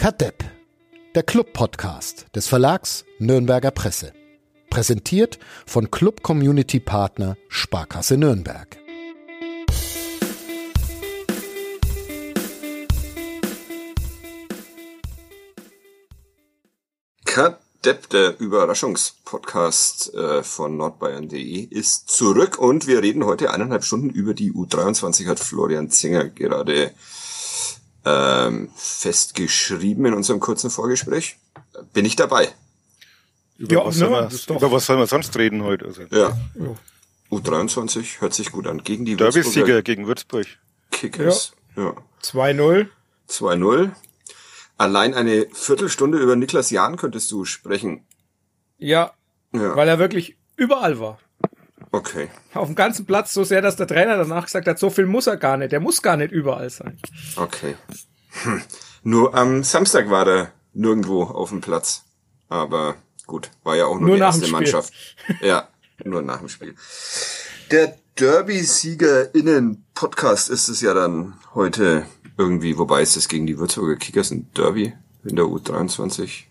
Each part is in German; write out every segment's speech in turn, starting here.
Kadepp, der Club-Podcast des Verlags Nürnberger Presse. Präsentiert von Club Community Partner Sparkasse Nürnberg. Kadepp, der Überraschungspodcast äh, von nordbayern.de, ist zurück und wir reden heute eineinhalb Stunden über die U23, hat Florian Zinger gerade ähm, festgeschrieben in unserem kurzen Vorgespräch. Bin ich dabei. Über, ja, was, ne, soll man, über was soll man sonst reden heute? Also. Ja. ja. U23 hört sich gut an. Gegen die Derby-Sieger gegen Würzburg. Kickers. Ja. 2-0. 2-0. Allein eine Viertelstunde über Niklas Jahn könntest du sprechen. Ja, ja. Weil er wirklich überall war. Okay. Auf dem ganzen Platz so sehr, dass der Trainer danach gesagt hat, so viel muss er gar nicht. Der muss gar nicht überall sein. Okay. Hm. Nur am Samstag war er nirgendwo auf dem Platz. Aber gut, war ja auch nur, nur die erste Mannschaft. Ja, nur nach dem Spiel. Der Derby-SiegerInnen-Podcast ist es ja dann heute irgendwie, wobei ist es gegen die Würzburger Kickers ein Derby in der U23?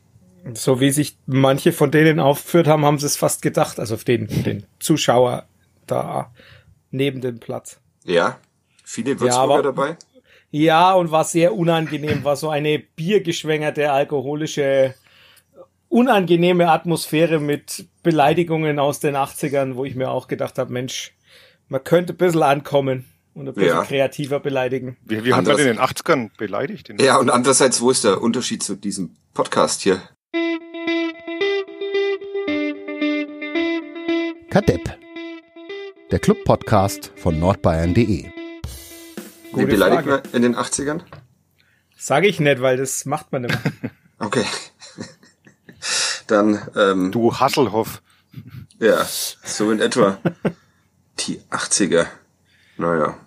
So wie sich manche von denen aufgeführt haben, haben sie es fast gedacht, also auf den, den Zuschauer da neben dem Platz. Ja, viele Würzburger ja, aber, dabei? Ja, und war sehr unangenehm, war so eine biergeschwängerte, alkoholische, unangenehme Atmosphäre mit Beleidigungen aus den 80ern, wo ich mir auch gedacht habe, Mensch, man könnte ein bisschen ankommen und ein bisschen ja. kreativer beleidigen. Wie, wie haben wir denn in den 80ern beleidigt? Ja, und andererseits, wo ist der Unterschied zu diesem Podcast hier? Kadepp, der Club-Podcast von nordbayern.de. Wie beleidigt man in den 80ern? Sage ich nicht, weil das macht man immer. okay. Dann, ähm, Du Hasselhoff. Ja, so in etwa. Die 80er. Naja.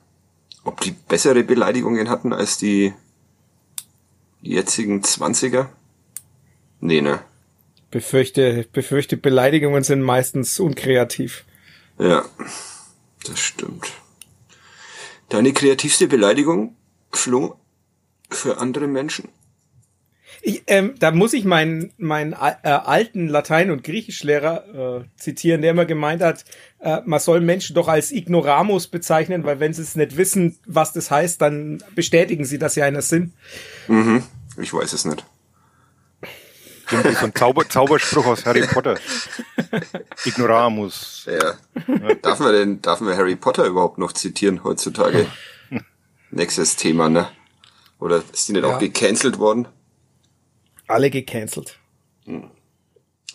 Ob die bessere Beleidigungen hatten als die jetzigen 20er? Nee, ne? befürchte, befürchte, Beleidigungen sind meistens unkreativ. Ja, das stimmt. Deine kreativste Beleidigung, Flo, für andere Menschen? Ich, ähm, da muss ich meinen, meinen äh, alten Latein- und Griechischlehrer äh, zitieren, der immer gemeint hat, äh, man soll Menschen doch als Ignoramus bezeichnen, weil wenn sie es nicht wissen, was das heißt, dann bestätigen sie, dass sie einer sind. Mhm. Ich weiß es nicht. Irgendwie so ein Zauber Zauberspruch aus Harry Potter. Ignoramus. Ja. Darf man denn, darf man Harry Potter überhaupt noch zitieren heutzutage? Nächstes Thema, ne? Oder ist die nicht ja. auch gecancelt worden? Alle gecancelt. Hm.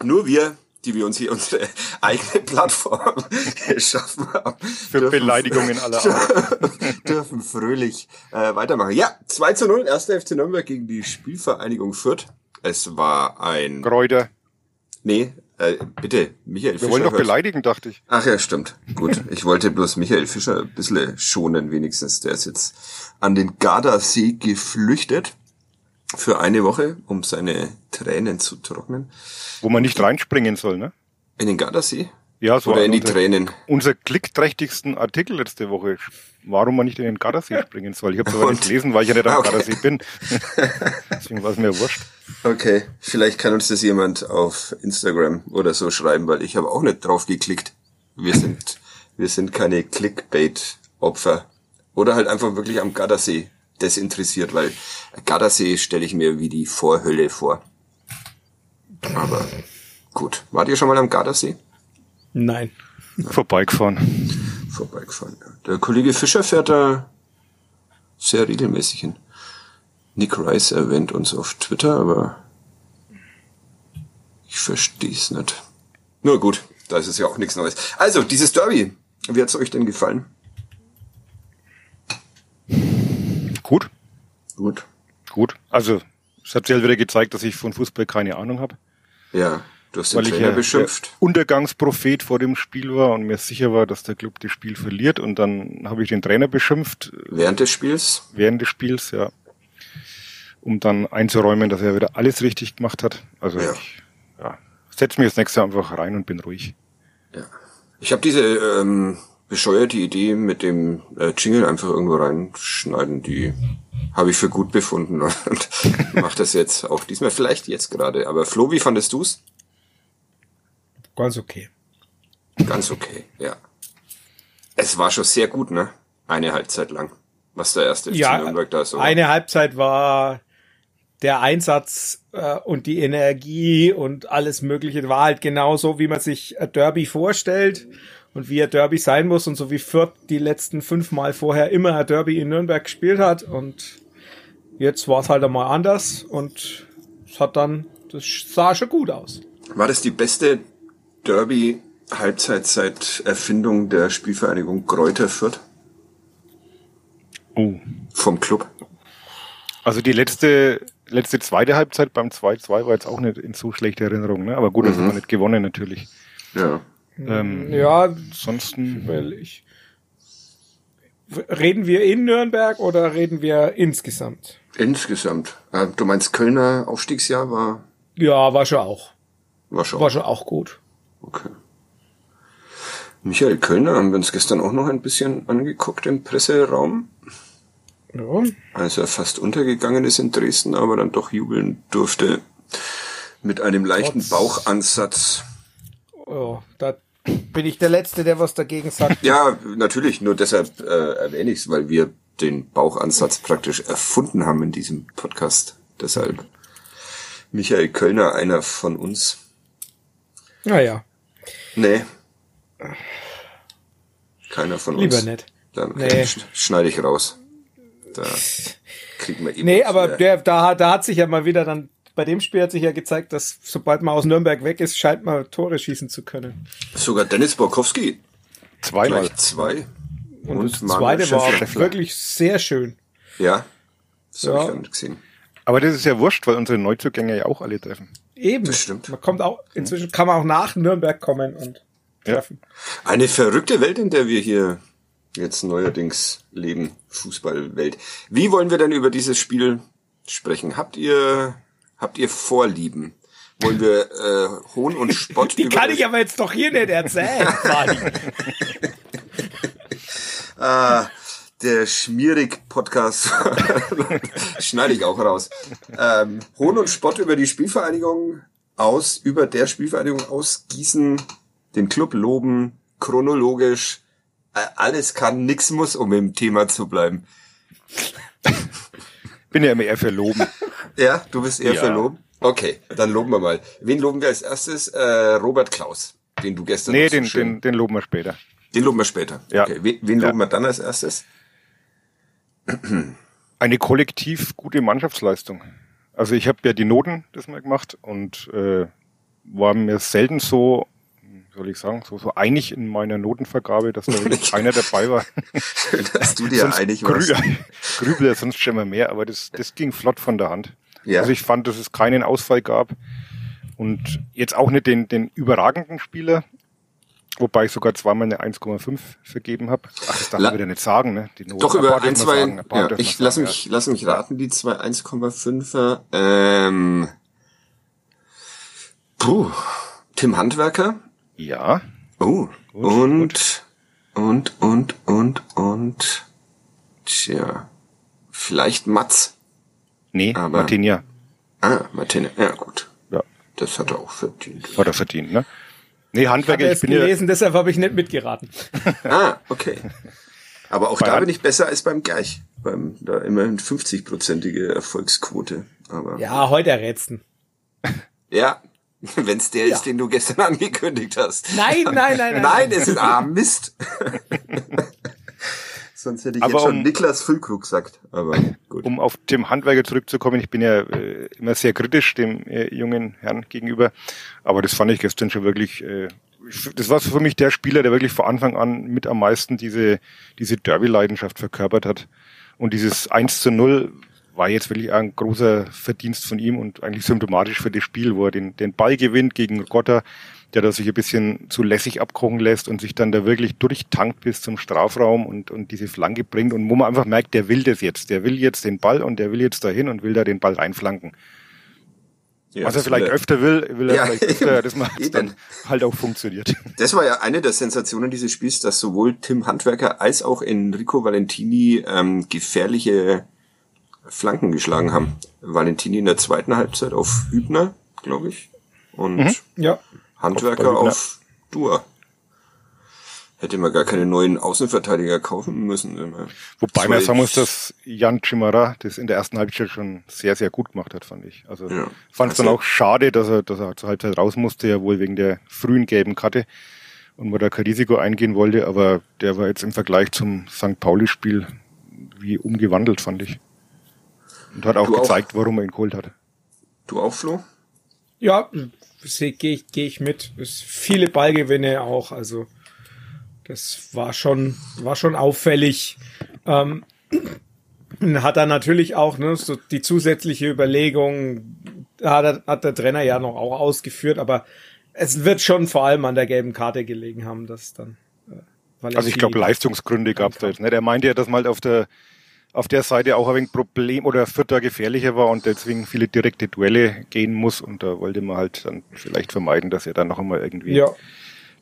Nur wir, die wir uns hier unsere eigene Plattform geschaffen haben. Für dürfen, Beleidigungen aller Art. dürfen fröhlich äh, weitermachen. Ja, 2 zu 0, erster FC Nürnberg gegen die Spielvereinigung Fürth. Es war ein... Kräuter. Nee, äh, bitte, Michael Wir Fischer. Wir wollen doch hört. beleidigen, dachte ich. Ach ja, stimmt. Gut. Ich wollte bloß Michael Fischer ein bisschen schonen, wenigstens. Der ist jetzt an den Gardasee geflüchtet für eine Woche, um seine Tränen zu trocknen. Wo man nicht reinspringen soll, ne? In den Gardasee? Ja, so Oder in die Tränen. Unser klickträchtigsten Artikel letzte Woche, warum man nicht in den Gardasee springen soll. Ich habe es aber nicht gelesen, weil ich ja nicht am okay. Gardasee bin. Deswegen war es mir wurscht. Okay, vielleicht kann uns das jemand auf Instagram oder so schreiben, weil ich habe auch nicht drauf geklickt. Wir sind, wir sind keine Clickbait-Opfer. Oder halt einfach wirklich am Gardasee desinteressiert, weil Gardasee stelle ich mir wie die Vorhölle vor. Aber gut. Wart ihr schon mal am Gardasee? Nein. Vorbeigefahren. Vorbeigefahren. Der Kollege Fischer fährt da sehr regelmäßig hin. Nick Rice erwähnt uns auf Twitter, aber ich verstehe es nicht. Nur gut, da ist es ja auch nichts Neues. Also, dieses Derby, wie hat's euch denn gefallen? Gut. Gut. Gut. Also, es hat sich halt wieder gezeigt, dass ich von Fußball keine Ahnung habe. Ja. Du hast den weil Trainer ich beschimpft. Untergangsprophet vor dem Spiel war und mir sicher war, dass der Club das Spiel verliert und dann habe ich den Trainer beschimpft. Während des Spiels? Während des Spiels, ja. Um dann einzuräumen, dass er wieder alles richtig gemacht hat. Also ja. ich ja, setze mich das nächste einfach rein und bin ruhig. Ja. Ich habe diese ähm, bescheuerte Idee mit dem äh, Jingle einfach irgendwo reinschneiden, die habe ich für gut befunden und mache das jetzt auch diesmal vielleicht jetzt gerade. Aber Flo, wie fandest du's? Ganz okay. Ganz okay, ja. Es war schon sehr gut, ne? Eine Halbzeit lang, was der erste FC Ja, Nürnberg da so. eine Halbzeit war der Einsatz äh, und die Energie und alles Mögliche war halt genauso, wie man sich ein Derby vorstellt und wie ein Derby sein muss und so wie Fürth die letzten fünf Mal vorher immer ein Derby in Nürnberg gespielt hat und jetzt war es halt einmal anders und es hat dann, das sah schon gut aus. War das die beste Derby-Halbzeit seit Erfindung der Spielvereinigung Kräuter Fürth Oh. vom Club? Also die letzte, letzte zweite Halbzeit beim 2-2 war jetzt auch nicht in so schlechter Erinnerung, ne? Aber gut, das haben wir nicht gewonnen natürlich. Ja. Ähm, Ja, Ansonsten, weil ich reden wir in Nürnberg oder reden wir insgesamt? Insgesamt. Äh, Du meinst Kölner Aufstiegsjahr war, Ja, war schon auch. war schon. War schon auch gut. Okay. Michael Kölner haben wir uns gestern auch noch ein bisschen angeguckt im Presseraum, Ja. als er fast untergegangen ist in Dresden, aber dann doch jubeln durfte mit einem leichten Trotz- Bauchansatz. Ja, da bin ich der Letzte, der was dagegen sagt. Ja, natürlich, nur deshalb äh, erwähne ich es, weil wir den Bauchansatz praktisch erfunden haben in diesem Podcast. Deshalb Michael Kölner, einer von uns. Naja, Nee. Keiner von lieber uns. nicht. Dann Nee. sch- schneide ich raus. Da kriegen wir eben. Nee, aber der, da, da hat sich ja mal wieder dann, bei dem Spiel hat sich ja gezeigt, dass sobald man aus Nürnberg weg ist, scheint man Tore schießen zu können. sogar Dennis Borkowski zweimal. gleich zwei. Und, das Manuel zweite war Schäffler. wirklich sehr schön. Ja, das Ja. habe ich dann gesehen. Aber das ist ja wurscht, weil unsere Neuzugänge ja auch alle treffen. Eben. Das stimmt. Man kommt auch, inzwischen kann man auch nach Nürnberg kommen und Ja. treffen. Eine verrückte Welt, in der wir hier jetzt neuerdings leben. Fußballwelt. Wie wollen wir denn über dieses Spiel sprechen? Habt ihr, habt ihr Vorlieben? Wollen wir äh, Hohn und Spott Die kann ich aber jetzt doch hier nicht erzählen, Fadi. Ah, der Schmierig-Podcast. Schneide ich auch raus. Ähm, Hohn und Spott über die Spielvereinigung aus, über der Spielvereinigung aus Gießen, den Club loben, chronologisch. Äh, alles kann, nix muss, um im Thema zu bleiben. Bin ja immer eher für Loben. Ja, du bist eher Ja. für Loben? Okay, dann loben wir mal. Wen loben wir als erstes? Äh, Robert Klaus, den du gestern Nee, den, den, den loben wir später. den loben wir später. Ja. Okay, wen, wen Ja. loben wir dann als erstes? Eine kollektiv gute Mannschaftsleistung. Also ich habe ja die Noten das mal gemacht und äh, war mir selten so, soll ich sagen, so, so einig in meiner Notenvergabe, dass da wirklich keiner dabei war. Dass du dir sonst einig warst. grü grübel ja sonst schon mal mehr, aber das, das ging flott von der Hand. Ja. Also ich fand, dass es keinen Ausfall gab und jetzt auch nicht den, den überragenden Spieler, wobei ich sogar zweimal eine 1,5 vergeben habe. Ach, das darf La- man wieder nicht sagen, ne? Die Noten. Doch über ein, zwei, sagen, ja, ich lass sagen, mich, lass mich raten, die zwei 1,5er, ähm, puh, Tim Handwerker, Ja, oh, Gut, und, und, und, und, und, tja, vielleicht Mats, nee, Aber- Martinia. ah, Martine, ja gut, Ja, das hat er auch verdient. hat er verdient, ne? Nee, Ich Handwerker, habe ich es bin ja, gelesen, deshalb habe ich nicht mitgeraten. Ah, okay. Aber auch Bei da Hand- bin ich besser als beim Gerch, beim, da immerhin 50-prozentige Erfolgsquote, aber. Ja, heute errätsten. Ja, wenn's der Ja. ist, den du gestern angekündigt hast. Nein, nein, nein, nein. Nein, es ist ah Mist. Sonst hätte ich Aber jetzt schon um- Niklas Füllkrug gesagt. Aber gut. um auf Tim Handwerker zurückzukommen, ich bin ja äh, immer sehr kritisch dem äh, jungen Herrn gegenüber, aber das fand ich gestern schon wirklich, äh, das war für mich der Spieler, der wirklich von Anfang an mit am meisten diese, diese Derby-Leidenschaft verkörpert hat. Und dieses 1 zu 0 war jetzt wirklich ein großer Verdienst von ihm und eigentlich symptomatisch für das Spiel, wo er den, den Ball gewinnt gegen Gotter, der da sich ein bisschen zu lässig abkochen lässt und sich dann da wirklich durchtankt bis zum Strafraum und, und diese Flanke bringt und wo man einfach merkt, der will das jetzt, der will jetzt den Ball und der will jetzt dahin und will da den Ball reinflanken. Ja, Was er vielleicht öfter will, will er Ja, vielleicht öfter, das macht Eben. dann halt auch funktioniert. Das war ja eine der Sensationen dieses Spiels, dass sowohl Tim Handwerker als auch Enrico Valentini ähm, gefährliche Flanken geschlagen haben. Valentini in der zweiten Halbzeit auf Hübner, glaube ich. Und Mhm. Ja. Handwerker Auf- auf, Dua. Hätte man gar keine neuen Außenverteidiger kaufen müssen. Wobei So man sagen muss, dass Jan Chimara das in der ersten Halbzeit schon sehr, sehr gut gemacht hat, fand ich. Also Ja. fand es Also- dann auch schade, dass er, dass er zur Halbzeit raus musste, ja wohl wegen der frühen gelben Karte und man da kein Risiko eingehen wollte, aber der war jetzt im Vergleich zum St. Pauli-Spiel wie umgewandelt, fand ich. Und hat auch Du auch? gezeigt, warum er ihn geholt hat. Du auch, Flo? Ja, gehe ich, geh ich mit. Es viele Ballgewinne auch, also das war schon, war schon auffällig. Ähm, hat er natürlich auch ne, so die zusätzliche Überlegung, hat, er, hat der Trainer ja noch auch ausgeführt, aber es wird schon vor allem an der gelben Karte gelegen haben, dass dann. Äh, Also ich glaube, Leistungsgründe gab es da jetzt nicht. Er meinte ja, dass mal auf der auf der Seite auch ein wenig Problem oder Vierter gefährlicher war und deswegen viele direkte Duelle gehen muss und da wollte man halt dann vielleicht vermeiden, dass er dann noch einmal irgendwie ja,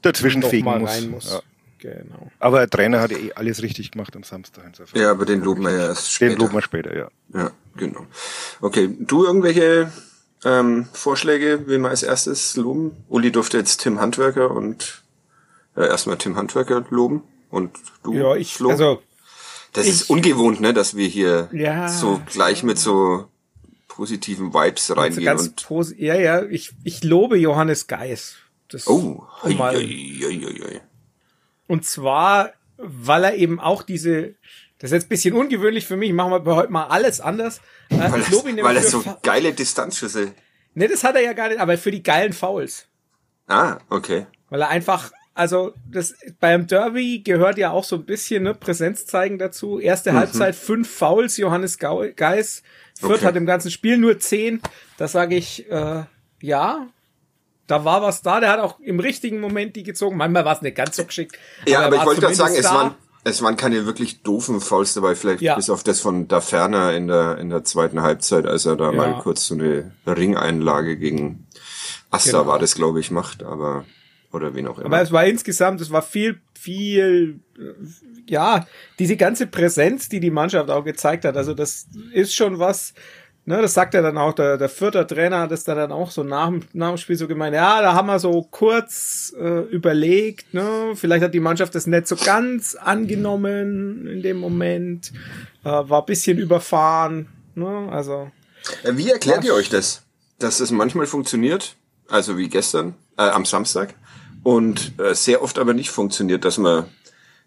dazwischen doch fegen mal muss. rein muss. Ja. Genau. Aber der Trainer hat eh alles richtig gemacht am Samstag. Insofern. Ja, aber den loben wir ja erst später. Den loben wir später, ja. Ja, genau. Okay, du irgendwelche ähm, Vorschläge, wen wir als erstes loben? Uli durfte jetzt Tim Handwerker und äh, erstmal Tim Handwerker loben und du, Ja, ich, Flo? also das ich- ist ungewohnt, ne, dass wir hier Ja. so gleich mit so positiven Vibes Also reingehen ganz und posi- ja, ja, ich, ich lobe Johannes Geis. Das, oh, um mal, hei, hei, hei, hei. und zwar, weil er eben auch diese, das ist jetzt ein bisschen ungewöhnlich für mich, machen wir heute mal alles anders. Äh, weil, ich lobe ihn er, weil er so Fa- geile Distanzschüsse. Nee, das hat er ja gar nicht, aber für die geilen Fouls. Ah, okay. Weil er einfach, also das beim Derby gehört ja auch so ein bisschen ne, Präsenz zeigen dazu. Erste Halbzeit fünf Fouls, Johannes Geis. Fürth Okay. hat im ganzen Spiel nur zehn. Da sage ich, äh, ja, da war was da. Der hat auch im richtigen Moment die gezogen. Manchmal war es nicht ganz so geschickt. Ja, er aber ich wollte gerade sagen, es da. waren, es waren keine wirklich doofen Fouls dabei, vielleicht Ja. bis auf das von Da Ferner in der, in der zweiten Halbzeit, als er da Ja. mal kurz so eine Ringeinlage gegen Asta Genau. war das, glaube ich, macht, aber, oder wen auch immer. Aber es war insgesamt, es war viel, viel, ja, diese ganze Präsenz, die die Mannschaft auch gezeigt hat. Also das ist schon was, ne, das sagt ja dann auch, der, der vierte Trainer hat es da dann auch so nach, dem- nach dem Spiel so gemeint, ja, da haben wir so kurz äh, überlegt, ne, vielleicht hat die Mannschaft das nicht so ganz angenommen in dem Moment, äh, war ein bisschen überfahren, ne, also. Äh, Wie erklärt Ja. ihr euch das? Dass es manchmal funktioniert, also wie gestern, äh, am Samstag, und äh, sehr oft aber nicht funktioniert, dass man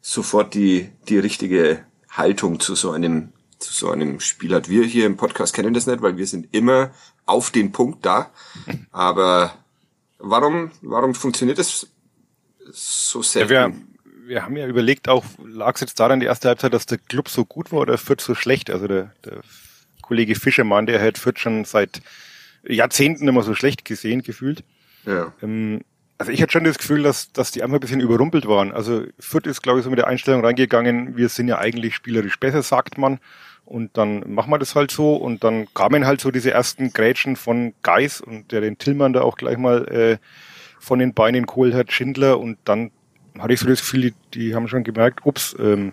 sofort die, die richtige Haltung zu so einem, zu so einem Spiel hat. Wir hier im Podcast kennen das nicht, weil wir sind immer auf den Punkt da. Aber warum, warum funktioniert das so Ja, selten? wir, wir haben ja überlegt, auch lag es jetzt daran die erste Halbzeit, dass der Club so gut war oder Fürth so schlecht? Also der, der Kollege Fischermann, der hat Fürth schon seit Jahrzehnten immer so schlecht gesehen, gefühlt. ja. Ähm, also ich hatte schon das Gefühl, dass, dass die einfach ein bisschen überrumpelt waren. Also Fürth ist, glaube ich, so mit der Einstellung reingegangen, wir sind ja eigentlich spielerisch besser, sagt man. Und dann machen wir das halt so. Und dann kamen halt so diese ersten Grätschen von Geis und der den Tillmann da auch gleich mal äh, von den Beinen geholt hat, Schindler. Und dann hatte ich so das Gefühl, die, die haben schon gemerkt, ups, ähm,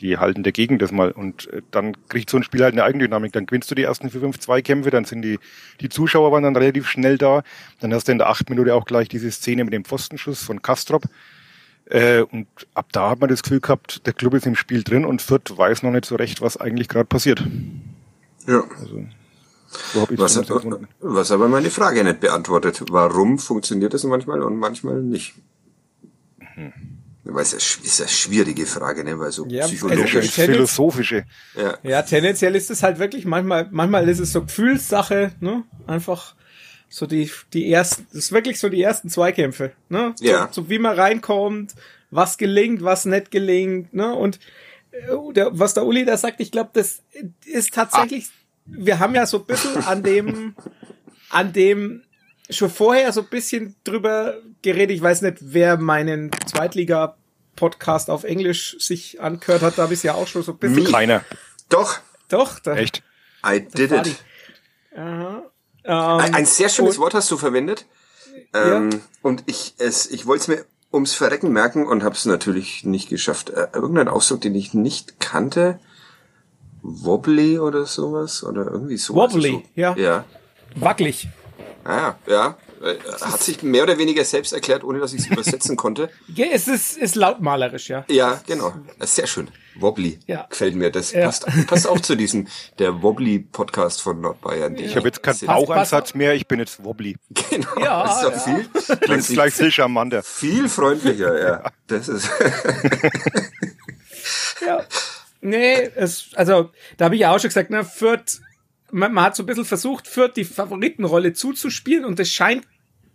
die halten dagegen das mal. Und äh, dann kriegt so ein Spiel halt eine Eigendynamik. Dann gewinnst du die ersten vier, fünf Zweikämpfe, dann sind die, die Zuschauer waren dann relativ schnell da. Dann hast du in der achten Minute auch gleich diese Szene mit dem Pfostenschuss von Kastrop. Äh, und ab da hat man das Gefühl gehabt, der Club ist im Spiel drin und Fürth weiß noch nicht so recht, was eigentlich gerade passiert. ja. Also, so Was, empfunden. was aber meine Frage nicht beantwortet. Warum funktioniert das manchmal und manchmal nicht? Weil es ist eine- schwierige Frage, ne? Weil so Ja, also psychologisch. Das ich- philosophische. ja. Ja, tendenziell ist es halt wirklich manchmal, manchmal ist es so Gefühlssache, ne? Einfach so die, die ersten, das ist wirklich so die ersten Zweikämpfe, ne? Ja. So, so wie man reinkommt, was gelingt, was nicht gelingt, ne? Und äh, der, was der Uli da sagt, ich glaube, das ist tatsächlich, wir haben ja so ein bisschen an dem, an dem schon vorher so ein bisschen drüber geredet. Ich weiß nicht, wer meinen Zweitliga-Podcast auf Englisch sich angehört hat, da habe ich ja auch schon so ein bisschen. Keiner. Doch, Doch, da, Echt? I did it. Ein, Ähm, ein sehr schönes Wort hast du verwendet. Ähm, Und ich, es, ich wollte es mir ums Verrecken merken und habe es natürlich nicht geschafft. Äh, irgendein Ausdruck, den ich nicht kannte. Wobbly oder sowas oder irgendwie sowas. Wobbly, so. ja. Ja. Wackelig. Ah, ja. Hat sich mehr oder weniger selbst erklärt, ohne dass ich es übersetzen konnte. Ja, es ist, ist lautmalerisch, ja. Ja, genau. Sehr schön. Wobbly. Ja. Gefällt mir. Das Ja. passt, passt auch zu diesem, der Wobbly-Podcast von Nordbayern. Ich habe jetzt keinen Bauchansatz mehr, ich bin jetzt wobbly. Genau. Ja, das ist doch ja. viel, Klingt gleich viel charmanter. viel freundlicher, ja. Das ist, Ja. Nee, es, also, da habe ich ja auch schon gesagt, ne, Fürth, man, man hat so ein bisschen versucht, Fürth die Favoritenrolle zuzuspielen und das scheint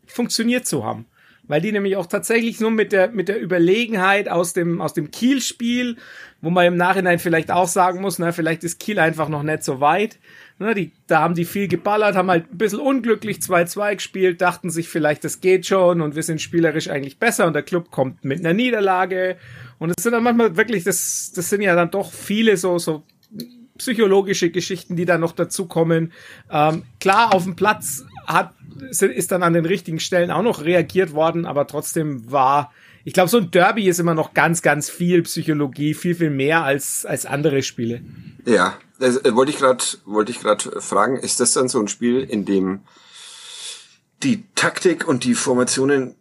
funktioniert zu haben. Weil die nämlich auch tatsächlich nur mit der, mit der Überlegenheit aus dem, aus dem Kiel-Spiel, wo man im Nachhinein vielleicht auch sagen muss, na, vielleicht ist Kiel einfach noch nicht so weit. Ne, die, da haben die viel geballert, haben halt ein bisschen unglücklich 2-2 gespielt, dachten sich vielleicht, das geht schon und wir sind spielerisch eigentlich besser und der Club kommt mit einer Niederlage. Und es sind dann manchmal wirklich, das, das sind ja dann doch viele so, so psychologische Geschichten, die da noch dazukommen. Ähm, klar, auf dem Platz hat, ist dann an den richtigen Stellen auch noch reagiert worden, aber trotzdem war, ich glaube, so ein Derby ist immer noch ganz, ganz viel Psychologie, viel, viel mehr als, als andere Spiele. ja, das äh, wollte ich gerade, wollte ich gerade fragen, ist das dann so ein Spiel, in dem die Taktik und die Formationen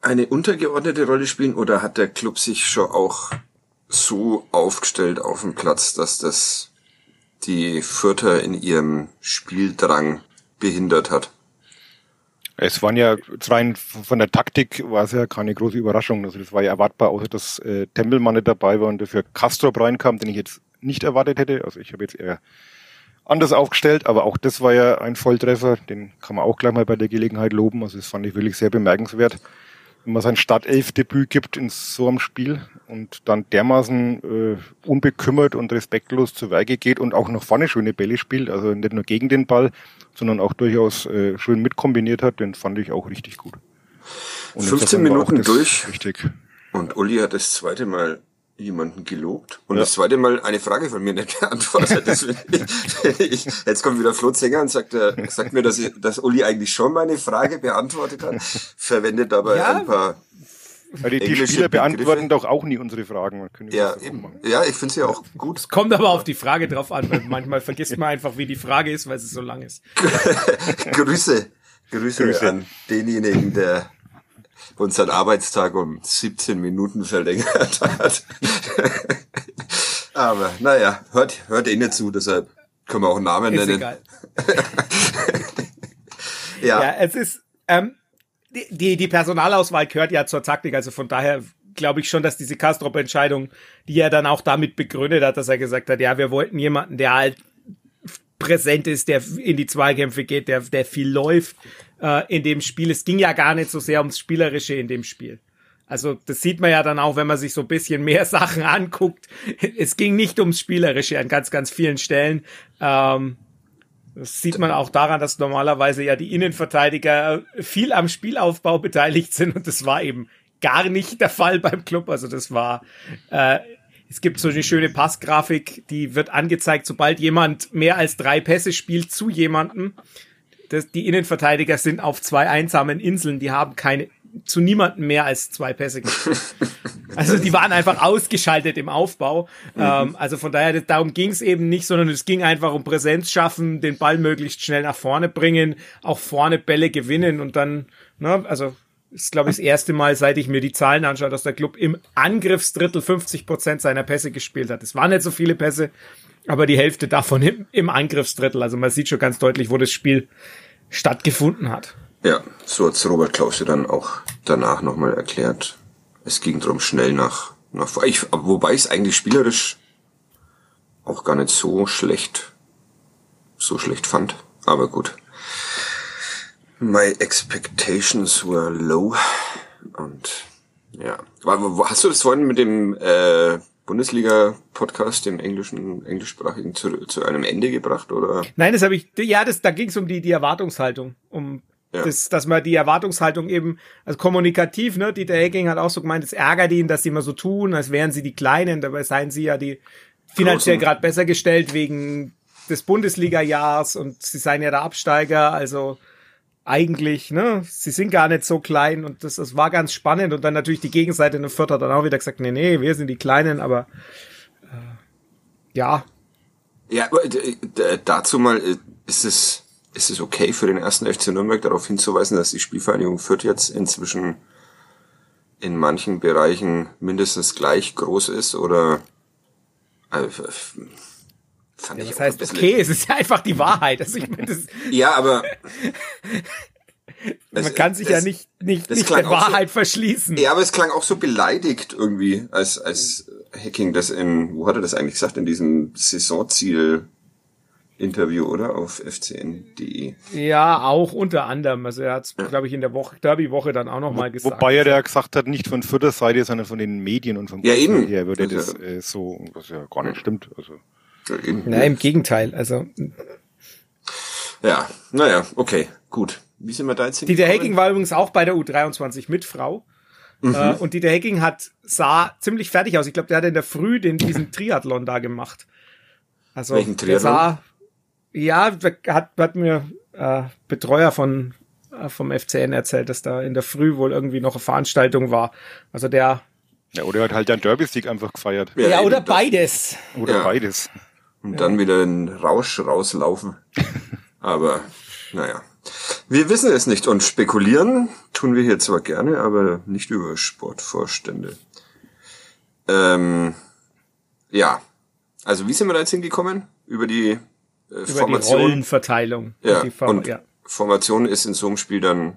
eine untergeordnete Rolle spielen oder hat der Club sich schon auch so aufgestellt auf dem Platz, dass das die Fürther in ihrem Spieldrang behindert hat? Es waren ja rein von der Taktik war es ja keine große Überraschung. Also das war ja erwartbar, außer dass äh, Tempelmann nicht dabei war und dafür Kastrop reinkam, den ich jetzt nicht erwartet hätte. Also ich habe jetzt eher anders aufgestellt, aber auch das war ja ein Volltreffer. Den kann man auch gleich mal bei der Gelegenheit loben. Also das fand ich wirklich sehr bemerkenswert. Wenn man sein Startelf-Debüt gibt in so einem Spiel und dann dermaßen äh, unbekümmert und respektlos zu Werke geht und auch noch vorne schöne Bälle spielt, also nicht nur gegen den Ball, sondern auch durchaus äh, schön mitkombiniert hat, den fand ich auch richtig gut. Und 15 insofern war auch Minuten durch. Richtig. Und Uli hat das zweite Mal jemanden gelobt und Ja. das zweite Mal eine Frage von mir nicht beantwortet. Ich, ich, jetzt kommt wieder Flo Zenger und sagt, äh, sagt mir, dass, ich, dass Uli eigentlich schon meine Frage beantwortet hat, verwendet aber Ja. ein paar. Weil die, die Englische Spieler Begriffe. beantworten doch auch nie unsere Fragen. Ja, ja, ich finde sie auch gut. Kommt aber auf die Frage drauf an, weil manchmal vergisst man einfach, wie die Frage ist, weil sie so lang ist. Grüße, Grüße, Grüße. an denjenigen, der unseren Arbeitstag um 17 Minuten verlängert hat. aber naja, hört, hört eh nicht zu, deshalb können wir auch einen Namen Ist nennen. egal. Ja, Ja, es ist, ähm, die, die, die Personalauswahl gehört ja zur Taktik, also von daher glaube ich schon, dass diese Kastrop-Entscheidung, die er dann auch damit begründet hat, dass er gesagt hat, ja, wir wollten jemanden, der halt präsent ist, der in die Zweikämpfe geht, der, der viel läuft äh, in dem Spiel. Es ging ja gar nicht so sehr ums Spielerische in dem Spiel. Also das sieht man ja dann auch, wenn man sich so ein bisschen mehr Sachen anguckt. Es ging nicht ums Spielerische an ganz, ganz vielen Stellen. Ähm, das sieht man auch daran, dass normalerweise ja die Innenverteidiger viel am Spielaufbau beteiligt sind und das war eben gar nicht der Fall beim Club. Also das war, äh, es gibt so eine schöne Passgrafik, die wird angezeigt, sobald jemand mehr als drei Pässe spielt zu jemandem. Das, die Innenverteidiger sind auf zwei einsamen Inseln, die haben keine, zu niemandem mehr als zwei Pässe gespielt. Also die waren einfach ausgeschaltet im Aufbau. Ähm, also von daher, darum ging es eben nicht, sondern es ging einfach um Präsenz schaffen, den Ball möglichst schnell nach vorne bringen, auch vorne Bälle gewinnen und dann, ne, also ist, glaube ich, das erste Mal, seit ich mir die Zahlen anschaue, dass der Club im Angriffsdrittel 50 Prozent seiner Pässe gespielt hat. Es waren nicht so viele Pässe, aber die Hälfte davon im, im Angriffsdrittel. Also man sieht schon ganz deutlich, wo das Spiel stattgefunden hat. ja, so hat's Robert Klause dann auch danach nochmal erklärt. Es ging drum schnell nach, nach. Ich, wobei es eigentlich spielerisch auch gar nicht so schlecht, so schlecht fand. Aber gut. My expectations were low. Und ja. Hast du das vorhin mit dem äh, Bundesliga-Podcast, dem englischen, englischsprachigen, zu, zu einem Ende gebracht? Oder? Nein, das habe ich, ja, das, da ging es um die, die Erwartungshaltung, um Ja. das, dass man die Erwartungshaltung eben, also kommunikativ, ne, Dieter Hecking hat auch so gemeint, es ärgert ihn, dass sie immer so tun, als wären sie die Kleinen, dabei seien sie ja die finanziell gerade besser gestellt wegen des Bundesliga-Jahrs und sie seien ja der Absteiger, also eigentlich, ne, sie sind gar nicht so klein und das, das war ganz spannend und dann natürlich die Gegenseite in Fürth hat dann auch wieder gesagt, nee, nee, wir sind die Kleinen, aber äh, ja, Ja, äh, d- dazu mal, äh, ist es, ist es okay für den ersten FC Nürnberg darauf hinzuweisen, dass die Spielvereinigung Fürth jetzt inzwischen in manchen Bereichen mindestens gleich groß ist oder fand Ja, ich das heißt, bisschen- okay, es ist ja einfach die Wahrheit. Also ich meine, das, Ja, aber man Es- kann sich es- ja nicht, nicht, das nicht der auch so- Wahrheit verschließen. Ja, aber es klang auch so beleidigt irgendwie, als, als Hacking das in, wo hat er das eigentlich gesagt, in diesem Saisonziel-Interview, oder? Auf fcn.de. Ja, auch unter anderem. Also er hat es, glaube ich, in der Woche, Derby-Woche dann auch nochmal gesagt. Wobei er ja gesagt hat, nicht von Fürther Seite, sondern von den Medien und vom Ja, eben. her würde das Also- äh, so, was ja gar nicht stimmt. Also Ja. Na, im Gegenteil. Also Ja, naja, okay, gut. Wie sind wir da jetzt Dieter? Hecking war übrigens auch bei der U23 mit Frau. Mhm. Äh, und Dieter Hecking hat, sah ziemlich fertig aus. Ich glaube, der hat in der Früh den, diesen Triathlon da gemacht. Also, Welchen der Triathlon? sah, ja, der hat, hat mir äh, Betreuer von, äh, vom FCN erzählt, dass da in der Früh wohl irgendwie noch eine Veranstaltung war. Also der, ja, oder er hat halt einen Derby-Sieg einfach gefeiert. ja, eben oder beides. Oder Ja. beides. Und dann wieder einen Rausch rauslaufen. Aber, naja. Wir wissen es nicht und spekulieren tun wir hier zwar gerne, aber nicht über Sportvorstände. Ähm, ja. Also wie sind wir da jetzt hingekommen? Über die äh, Über die Formation. Rollenverteilung. ja. Die Form- und ja. Formation ist in so einem Spiel dann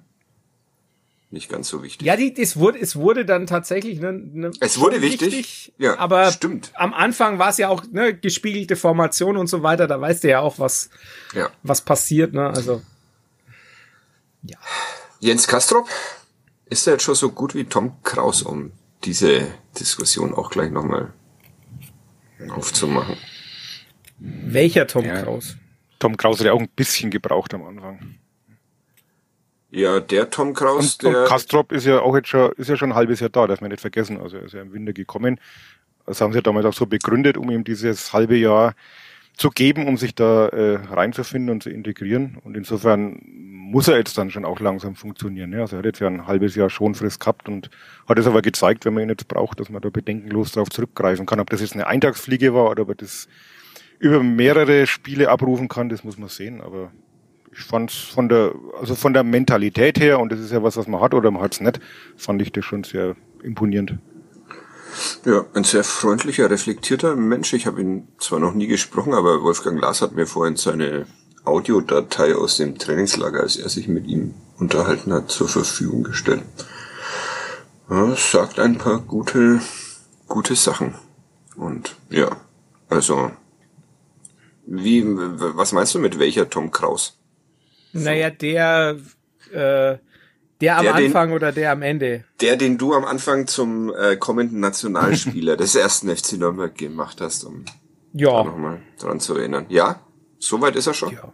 nicht ganz so wichtig. Ja, die, es wurde, es wurde dann tatsächlich, ne, ne, Es wurde schon wichtig. Ja, aber stimmt. am Anfang war es ja auch ne, gespiegelte Formation und so weiter. Da weißt du ja auch, was, Ja. was passiert. Ne? Also Jens Kastrop, ist er jetzt schon so gut wie Tom Kraus, um diese Diskussion auch gleich nochmal aufzumachen? welcher Tom Ja. Kraus? Tom Kraus hat ja auch ein bisschen gebraucht am Anfang. Ja, der Tom Kraus, Und, und der, Kastrop ist ja auch jetzt schon, ist ja schon ein halbes Jahr da, darf man nicht vergessen. Also er ist ja im Winter gekommen. Das haben sie ja damals auch so begründet, um ihm dieses halbe Jahr zu geben, um sich da äh, reinzufinden und zu integrieren. Und insofern muss er jetzt dann schon auch langsam funktionieren. Ja? Also er hat jetzt ja ein halbes Jahr Schonfrist gehabt und hat es aber gezeigt, wenn man ihn jetzt braucht, dass man da bedenkenlos darauf zurückgreifen kann. Ob das jetzt eine Eintagsfliege war oder ob er das über mehrere Spiele abrufen kann, das muss man sehen. Aber ich fand's von der, also von der Mentalität her, und das ist ja was, was man hat oder man hat's nicht, fand ich das schon sehr imponierend. ja, ein sehr freundlicher, reflektierter Mensch. Ich habe ihn zwar noch nie gesprochen, aber Wolfgang Glas hat mir vorhin seine Audiodatei aus dem Trainingslager, als er sich mit ihm unterhalten hat, zur Verfügung gestellt. Ja, sagt ein paar gute, gute Sachen. Und ja, also, wie, was meinst du mit welcher Tom Kraus? Naja, der, äh, der am Der, den- Anfang oder der am Ende? Der, den du am Anfang zum äh, kommenden Nationalspieler des ersten FC Nürnberg gemacht hast, um Ja. nochmal dran zu erinnern. Ja? Soweit ist er schon? Ja.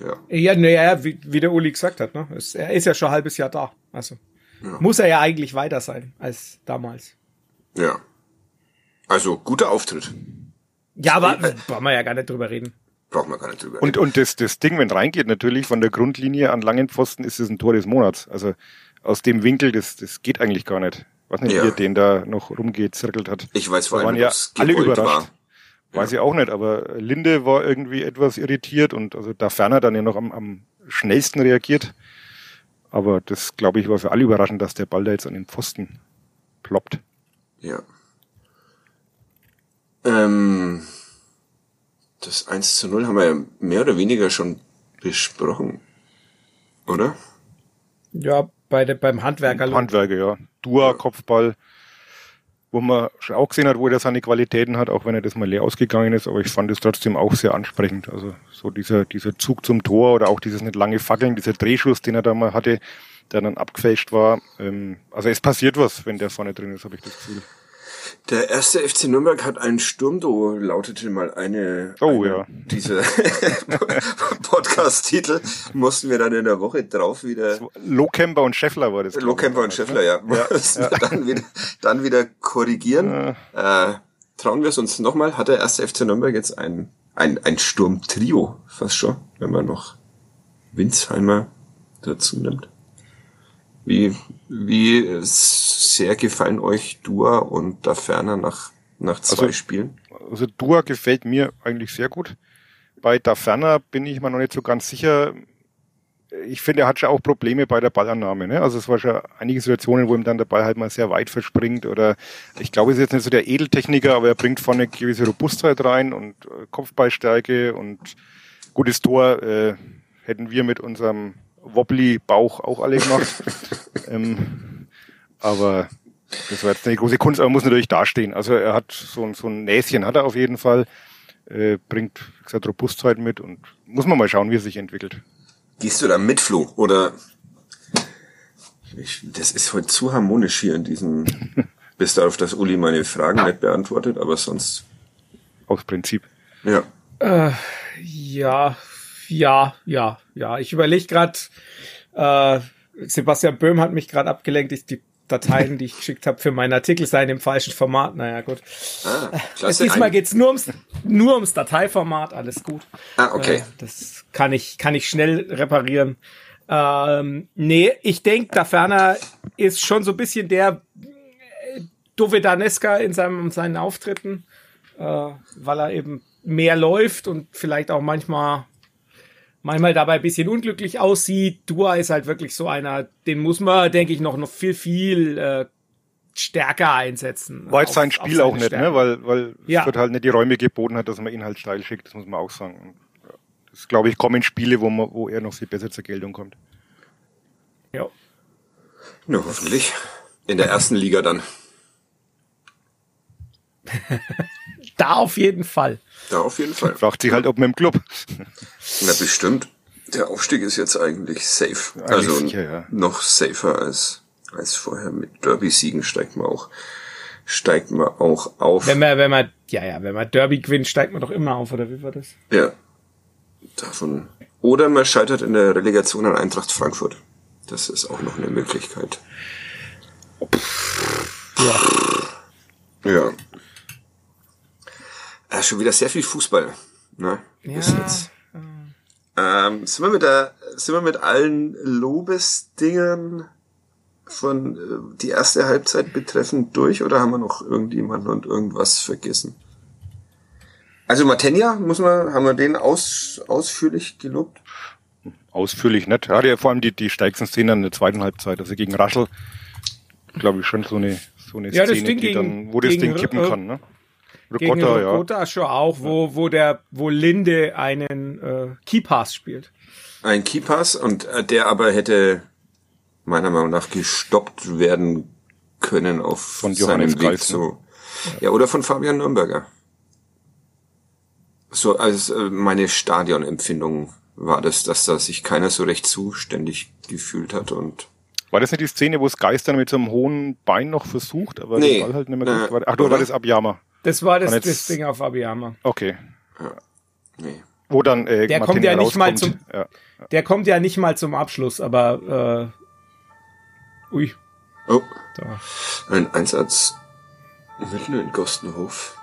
Ja. Ja, naja, wie, wie der Uli gesagt hat, ne? Es, er ist ja schon ein halbes Jahr da. Also muss er ja eigentlich weiter sein als damals. Ja. Also, guter Auftritt. Ja, aber brauchen wir ja gar nicht drüber reden. Braucht man gar nicht drüber Und, und das, das Ding, wenn reingeht, natürlich von der Grundlinie an langen Pfosten ist es ein Tor des Monats. Also aus dem Winkel, das, das geht eigentlich gar nicht. Was nicht, Ja. wie den da noch rumgezirkelt hat. Ich weiß vor allem, ja alle überrascht. Weiß ich auch nicht, aber Linde war irgendwie etwas irritiert und also da ferner dann ja noch am, am schnellsten reagiert. Aber das, glaube ich, war für alle überraschend, dass der Ball da jetzt an den Pfosten ploppt. Ja. Ähm, das 1 zu 0 haben wir ja mehr oder weniger schon besprochen. Oder? Ja, bei der, beim Handwerker. Handwerker, ja. Dua, Kopfball, wo man schon auch gesehen hat, wo er seine Qualitäten hat, auch wenn er das mal leer ausgegangen ist, aber ich fand es trotzdem auch sehr ansprechend. Also so dieser, dieser Zug zum Tor oder auch dieses nicht lange Fackeln, dieser Drehschuss, den er da mal hatte, der dann abgefälscht war. Ähm, also es passiert was, wenn der vorne drin ist, habe ich das Gefühl. Der erste FC Nürnberg hat ein Sturmduo, lautete mal eine, Oh, eine ja. diese Podcast-Titel mussten wir dann in der Woche drauf wieder Lohkemper und Scheffler war das. Lohkämper und ne? Scheffler, ja, mussten wir dann wieder, dann wieder korrigieren. Äh, trauen wir es uns nochmal? Hat der erste FC Nürnberg jetzt ein, ein, ein Sturmtrio, fast schon, wenn man noch Winsheimer dazu nimmt? Wie, wie sehr gefallen euch Dua und da ferner nach, nach zwei Also- Spielen? Also Dua gefällt mir eigentlich sehr gut. bei Daferner bin ich mir noch nicht so ganz sicher. Ich finde, er hat schon auch Probleme bei der Ballannahme. Ne? Also es war schon einige Situationen, wo ihm dann der Ball halt mal sehr weit verspringt. Oder ich glaube, er ist jetzt nicht so der Edeltechniker, aber er bringt vorne eine gewisse Robustheit rein und äh, Kopfballstärke und gutes Tor äh, hätten wir mit unserem Wobbly-Bauch auch alle gemacht. ähm, aber das war jetzt eine große Kunst, aber muss natürlich dastehen. Also er hat so, ein so ein Näschen hat er auf jeden Fall, äh, bringt, wie gesagt, Robustheit mit und muss man mal schauen, wie er sich entwickelt. Gehst du da mit, Flo? Oder ich, das ist heute zu harmonisch hier in diesem, bis darauf, dass Uli meine Fragen nicht beantwortet, aber sonst. Aus Prinzip. Ja. Äh, ja, ja, ja, ja. Ich überlege gerade, äh, Sebastian Böhm hat mich gerade abgelenkt. Ich, die Dateien, die ich geschickt habe für meinen Artikel, seien im falschen Format. Naja, gut. Ah, klasse. Diesmal geht's nur ums, nur ums Dateiformat. Alles gut. Ah, okay. Äh, das kann ich, kann ich schnell reparieren. Ähm, nee, ich denke, da ferner ist schon so ein bisschen der äh, Dovedaneska in seinem, seinen Auftritten, äh, weil er eben mehr läuft und vielleicht auch manchmal manchmal dabei ein bisschen unglücklich aussieht. Dua ist halt wirklich so einer, den muss man, denke ich, noch, noch viel, viel äh, stärker einsetzen. War jetzt sein Spiel auch nicht, Stärke. ne? weil, weil ja. es wird halt nicht die Räume geboten hat, dass man ihn halt steil schickt, das muss man auch sagen. Das glaube ich, kommen Spiele, wo, man, wo er noch viel besser zur Geltung kommt. Ja. Ja, hoffentlich. In der ersten Liga dann. da auf jeden Fall. Da auf jeden Fall. Fragt sich halt, ob mit dem Club. Na, bestimmt. Der Aufstieg ist jetzt eigentlich safe. Eigentlich also sicher, ja. noch safer als, als vorher. Mit Derby-Siegen steigt man auch, steigt man auch auf. Wenn man, wenn man, ja, ja, wenn man Derby gewinnt, steigt man doch immer auf, oder wie war das? Ja. Davon. Oder man scheitert in der Relegation an Eintracht Frankfurt. Das ist auch noch eine Möglichkeit. Ja. Ja. Äh, schon wieder sehr viel Fußball. Ne? Ja. Bis jetzt. Ähm, sind, wir mit der, sind wir mit allen Lobesdingen von äh, die erste Halbzeit betreffend durch oder haben wir noch irgendjemanden und irgendwas vergessen? Also Matenja, muss man, haben wir den aus, ausführlich gelobt? Ausführlich nicht. Er hatte ja vor allem die, die stärksten Szenen in der zweiten Halbzeit. Also gegen Raschel, glaube ich, schon so eine, so eine ja, Szene, die gegen, dann, wo das Ding kippen kann. Ne? Gegen Ricotta ja. schon auch, wo, wo der, wo Linde einen äh, Keypass spielt. Ein Keypass und äh, der aber hätte meiner Meinung nach gestoppt werden können auf von Johannes seinem Weg Greif, zu. Ja, oder von Fabian Nürnberger. So als äh, meine Stadionempfindung war das, dass da sich keiner so recht zuständig gefühlt hat und war das nicht die Szene, wo es Geistern mit so einem hohen Bein noch versucht, aber nee, der Ball halt nicht mehr gut war? Ach, du war das Abjama. Das war das, das Ding auf Abiyama. Okay. Ja. Nee. Wo dann äh, der kommt ja nicht mal zum ja. der kommt ja nicht mal zum Abschluss, aber äh, ui. Oh. Da. Ein Einsatz mitten in Gostenhof.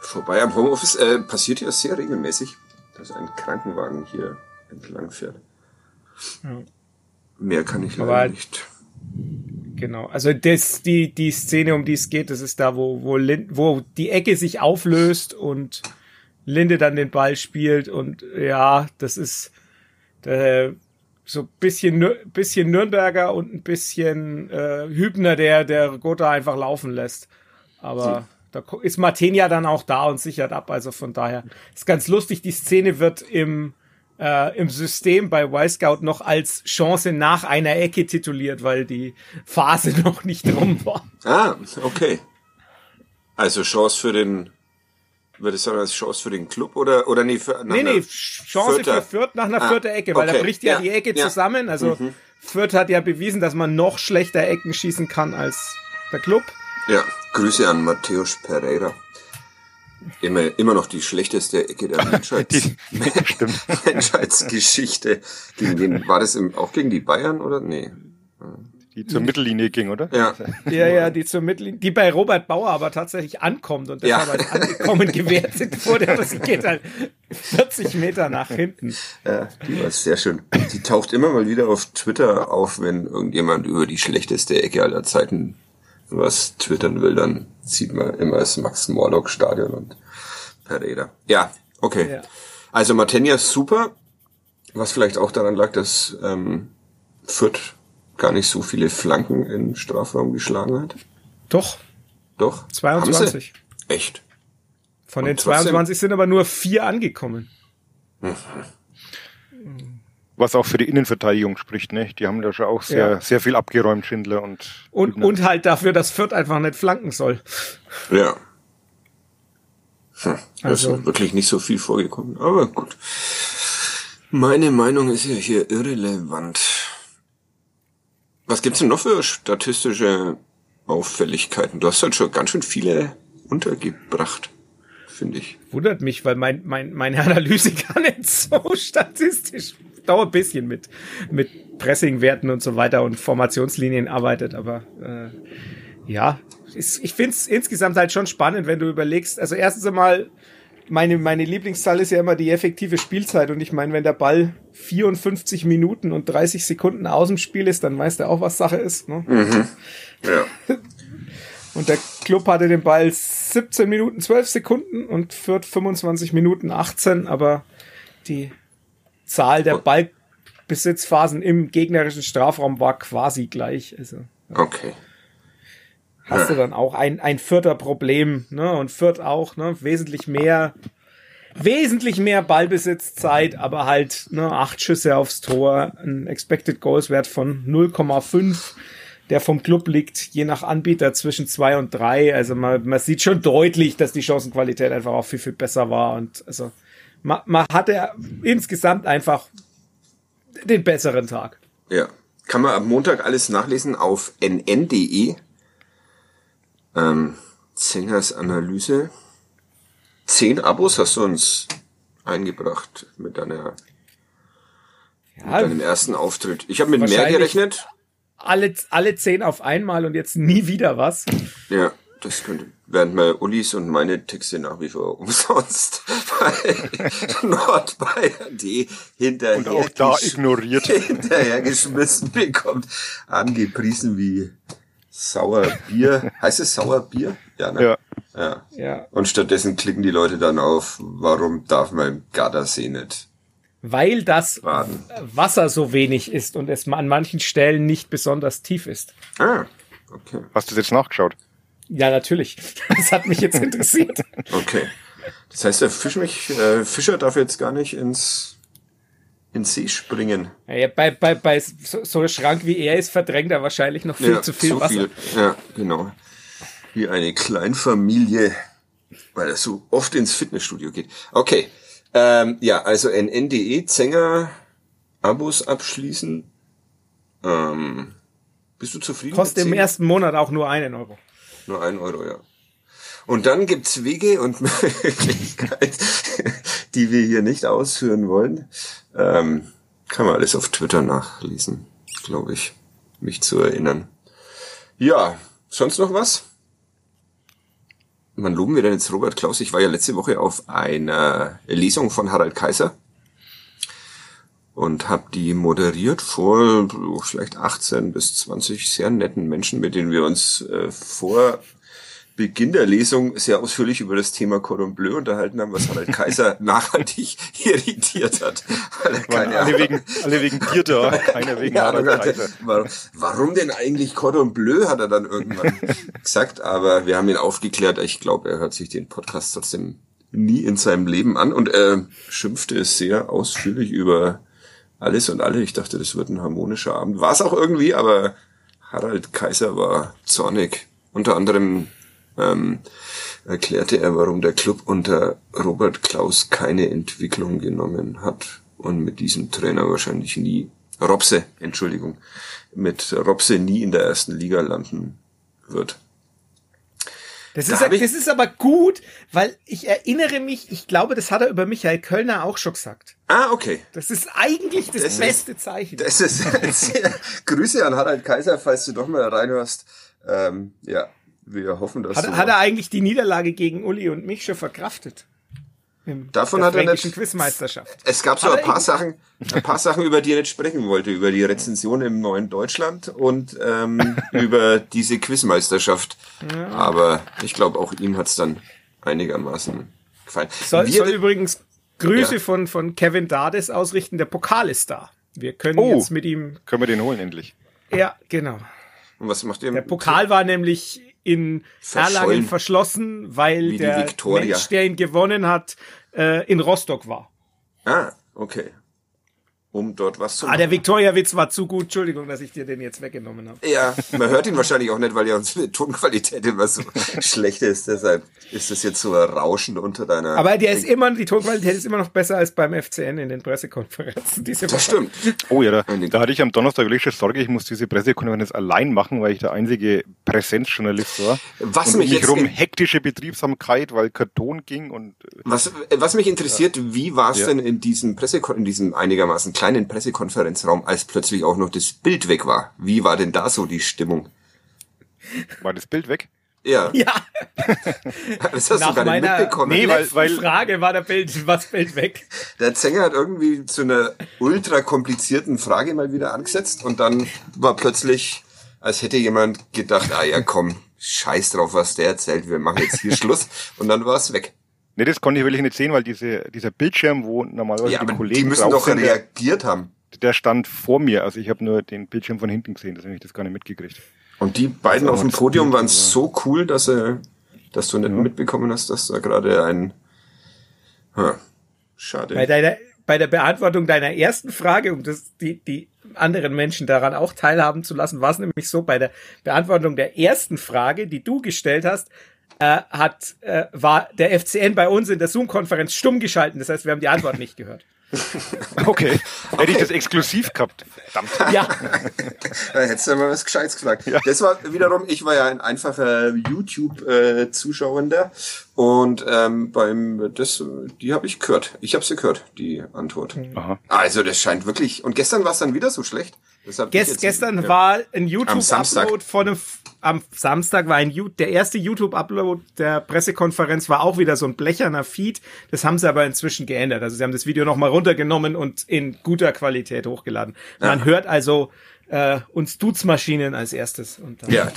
Vorbei am Homeoffice äh, passiert ja sehr regelmäßig, dass ein Krankenwagen hier entlang fährt. Ja. Mehr kann ich leider aber nicht. Genau. Also das, die, die Szene, um die es geht, das ist da, wo, wo, Lind, wo die Ecke sich auflöst und Linde dann den Ball spielt und ja, das ist äh, so bisschen, bisschen Nürnberger und ein bisschen äh, Hübner, der, der Gotha einfach laufen lässt. Aber da ist Martin ja dann auch da und sichert ab. Also von daher ist ganz lustig. Die Szene wird im äh, im System bei Y-Scout noch als Chance nach einer Ecke tituliert, weil die Phase noch nicht rum war. Ah, okay. Also Chance für den, würde ich sagen, als Chance für den Club oder, oder nee, für, nee, nee, Chance Vierter. für Fürth nach einer ah, vierten Ecke, weil okay. da bricht ja, ja, die Ecke ja. zusammen. Also mhm. Fürth hat ja bewiesen, dass man noch schlechter Ecken schießen kann als der Club. Ja, Grüße an Matthäus Pereira. Immer, immer noch die schlechteste Ecke der Menschheits Menschheitsgeschichte. Gegen war das im, auch gegen die Bayern oder? Nee. Die zur Mittellinie ging, oder? Ja. Ja, ja, die zur Mittellinie, die bei Robert Bauer aber tatsächlich ankommt und deshalb ja. als angekommen gewertet wurde, aber sie geht halt 40 Meter nach hinten. Ja, die war sehr schön. Die taucht immer mal wieder auf Twitter auf, wenn irgendjemand über die schlechteste Ecke aller Zeiten was twittern will, dann sieht man immer das Max-Morlock-Stadion und Pereira. Ja, Okay. Ja. Also Martenia super, was vielleicht auch daran lag, dass ähm, Fürth gar nicht so viele Flanken im Strafraum geschlagen hat. Doch, Doch? Haben 22. sie? Echt? Von Und den trotzdem- 22 sind aber nur vier angekommen. Was auch für die Innenverteidigung spricht, ne? Die haben da schon auch sehr, Ja. sehr viel abgeräumt, Schindler und. Und, Hübner. und halt dafür, dass Fürth einfach nicht flanken soll. Ja. Hm, da ist Also- noch wirklich nicht so viel vorgekommen, aber gut. Meine Meinung ist ja hier irrelevant. Was gibt's denn noch für statistische Auffälligkeiten? Du hast halt schon ganz schön viele untergebracht, finde ich. Wundert mich, weil mein, mein, meine Analyse gar nicht so statistisch dauert ein bisschen mit, mit Pressingwerten und so weiter und Formationslinien arbeitet, aber äh, ja, ist, ich finde es insgesamt halt schon spannend, wenn du überlegst, also erstens einmal, meine, meine Lieblingszahl ist ja immer die effektive Spielzeit und ich meine, wenn der Ball 54 Minuten und 30 Sekunden aus dem Spiel ist, dann weißt du auch, was Sache ist. Ne? Ja. Und der Club hatte den Ball 17 Minuten 12 Sekunden und führt 25 Minuten 18, aber die Zahl der Ballbesitzphasen im gegnerischen Strafraum war quasi gleich. Also Okay. hast du dann auch ein, ein vierter Problem, ne? Und Fürth auch, ne? Wesentlich mehr, wesentlich mehr Ballbesitzzeit, aber halt, ne, acht Schüsse aufs Tor, ein Expected Goals Wert von 0,5, der vom Club liegt, je nach Anbieter zwischen zwei und drei. Also man, man sieht schon deutlich, dass die Chancenqualität einfach auch viel, viel besser war und also man, man hatte insgesamt einfach den besseren Tag. Ja. Kann man am Montag alles nachlesen auf nn.de. Ähm, Zengers Analyse. Zehn Abos hast du uns eingebracht mit deiner, Ja, deinem ersten Auftritt. Ich habe mit mehr gerechnet. alle, alle zehn auf einmal und jetzt nie wieder was. Ja, das könnte. Während mal Ulis und meine Texte nach wie vor umsonst bei nordbayern.de hinterher, Und auch da ignoriert. hinterhergeschmissen bekommt, angepriesen wie Sauerbier. heißt es Sauerbier? Ja, ne? Ja. ja. Ja. Und stattdessen klicken die Leute dann auf, warum darf man im Gardasee nicht Weil das baden? Wasser so wenig ist und es an manchen Stellen nicht besonders tief ist. Ah, okay. Hast du das jetzt nachgeschaut? Ja, natürlich. Das hat mich jetzt interessiert. Okay. Das heißt, der Fisch mich, äh, Fischer darf jetzt gar nicht ins, ins See springen. Ja, bei, bei, bei so, so einem Schrank wie er ist, verdrängt er wahrscheinlich noch viel zu viel Wasser. Ja, genau. Wie eine Kleinfamilie, weil er so oft ins Fitnessstudio geht. Okay. Ähm, ja, also nn.de, Zenger, Abos abschließen. Ähm, bist du zufrieden? Kostet im ersten Monat auch nur einen Euro. Nur ein Euro, ja. Und dann gibt's Wege und Möglichkeiten, die wir hier nicht ausführen wollen. Ähm, kann man alles auf Twitter nachlesen, glaube ich, mich zu erinnern. Ja, sonst noch was? Wann loben wir denn jetzt Robert Klaus? Ich war ja letzte Woche auf einer Lesung von Harald Kaiser und habe die moderiert vor vielleicht 18 bis 20 sehr netten Menschen, mit denen wir uns äh, vor Beginn der Lesung sehr ausführlich über das Thema Cordon Bleu unterhalten haben, was Harald Kaiser nachhaltig irritiert hat. Waren keine alle wegen, alle wegen Bier da, keiner wegen ja, Harald er- Kaiser. warum, warum denn eigentlich Cordon Bleu, hat er dann irgendwann gesagt. Aber wir haben ihn aufgeklärt. Ich glaube, er hört sich den Podcast trotzdem nie in seinem Leben an und er schimpfte sehr ausführlich über alles und alle. Ich dachte, das wird ein harmonischer Abend. War es auch irgendwie, aber Harald Kaiser war zornig. Unter anderem ähm, erklärte er, warum der Club unter Robert Klaus keine Entwicklung genommen hat und mit diesem Trainer wahrscheinlich nie, Robse, Entschuldigung, mit Robse nie in der ersten Liga landen wird. Das Da ist, das ist aber gut, weil ich erinnere mich, ich glaube, das hat er über Michael Kölner auch schon gesagt. Ah, okay. Das ist eigentlich das, Das ist- beste Zeichen. Das ist sehr, Grüße an Harald Kaiser, falls du doch mal reinhörst. Ähm, ja, wir hoffen, dass Hat, du hat er eigentlich die Niederlage gegen Uli und mich schon verkraftet? Im, Davon hat er nicht- Quizmeisterschaft. Es gab so Hat ein paar Sachen, ein paar Sachen, über die er nicht sprechen wollte, über die Rezension im neuen Deutschland und ähm, über diese Quizmeisterschaft. Aber ich glaube, auch ihm hat's dann einigermaßen gefallen. Soll, Wir- soll übrigens Grüße Ja. von, von Kevin Dades ausrichten. Der Pokal ist da. Wir können Oh. jetzt mit ihm. Können wir den holen endlich? Ja, genau. Und was macht ihr? Der Pokal war nämlich in. Erlangen verschlossen, weil der. Mensch, der ihn gewonnen hat, äh, in Rostock war. Ah, okay. Um dort was zu Ah, machen. der Viktoria-Witz war zu gut. Entschuldigung, dass ich dir den jetzt weggenommen habe. Ja, man hört ihn wahrscheinlich auch nicht, weil ja unsere Tonqualität immer so schlecht ist. Deshalb ist es jetzt so ein Rauschen unter deiner. Aber der ist immer, die Tonqualität ist immer noch besser als beim FCN in den Pressekonferenzen diese Woche. das stimmt. Oh ja, da, da hatte ich am Donnerstag wirklich schon Sorge, ich muss diese Pressekonferenz allein machen, weil ich der einzige Präsenzjournalist war. Was und um mich jetzt rum hektische Betriebsamkeit, weil Karton ging und äh, Was, was mich interessiert, wie war es Ja. denn in diesem Pressekon in diesem einigermaßen kleinen Pressekonferenzraum, als plötzlich auch noch das Bild weg war? Wie war denn da so die Stimmung? war das Bild weg. Ja, Ja, das hast nach du gar nicht meiner mitbekommen. Nee, weil- weil- Frage war der Bild, was Bild weg. Der Sänger hat irgendwie zu einer ultra komplizierten Frage mal wieder angesetzt und dann war plötzlich, als hätte jemand gedacht, ah ja komm, scheiß drauf, was der erzählt, wir machen jetzt hier Schluss und dann war es weg. Nee, das konnte ich wirklich nicht sehen, weil diese, dieser Bildschirm, wo normalerweise Ja, die aber Kollegen die müssen doch sind, der, reagiert haben. der stand vor mir. Also ich habe nur den Bildschirm von hinten gesehen, deswegen habe ich das gar nicht mitgekriegt. Und die beiden auf dem Podium Bild waren war- so cool, dass, äh, dass du nicht mitbekommen hast, dass da gerade ein... Hm, schade. Bei deiner, bei der Beantwortung deiner ersten Frage, um das, die, die anderen Menschen daran auch teilhaben zu lassen, war es nämlich so, bei der Beantwortung der ersten Frage, die du gestellt hast, äh, hat, äh, war der FCN bei uns in der Zoom-Konferenz stumm geschalten. Das heißt, wir haben die Antwort nicht gehört. Okay. Hätte ich das exklusiv gehabt. Verdammt. Ja, Da hättest du mal was Gescheites gesagt. Das war wiederum, ich war ja ein einfacher YouTube-Zuschauender und ähm, beim das, die habe ich gehört. Ich habe sie gehört, die Antwort. Aha. Also das scheint wirklich. Und gestern war es dann wieder so schlecht. Gest, gestern ja. war ein. YouTube-Upload von einem, am Samstag war ein, der erste YouTube-Upload der Pressekonferenz war auch wieder so ein blecherner Feed. Das haben sie aber inzwischen geändert. Also sie haben das Video nochmal runtergenommen und in guter Qualität hochgeladen. Man hört also äh, uns Dutzmaschinen als erstes. Ja,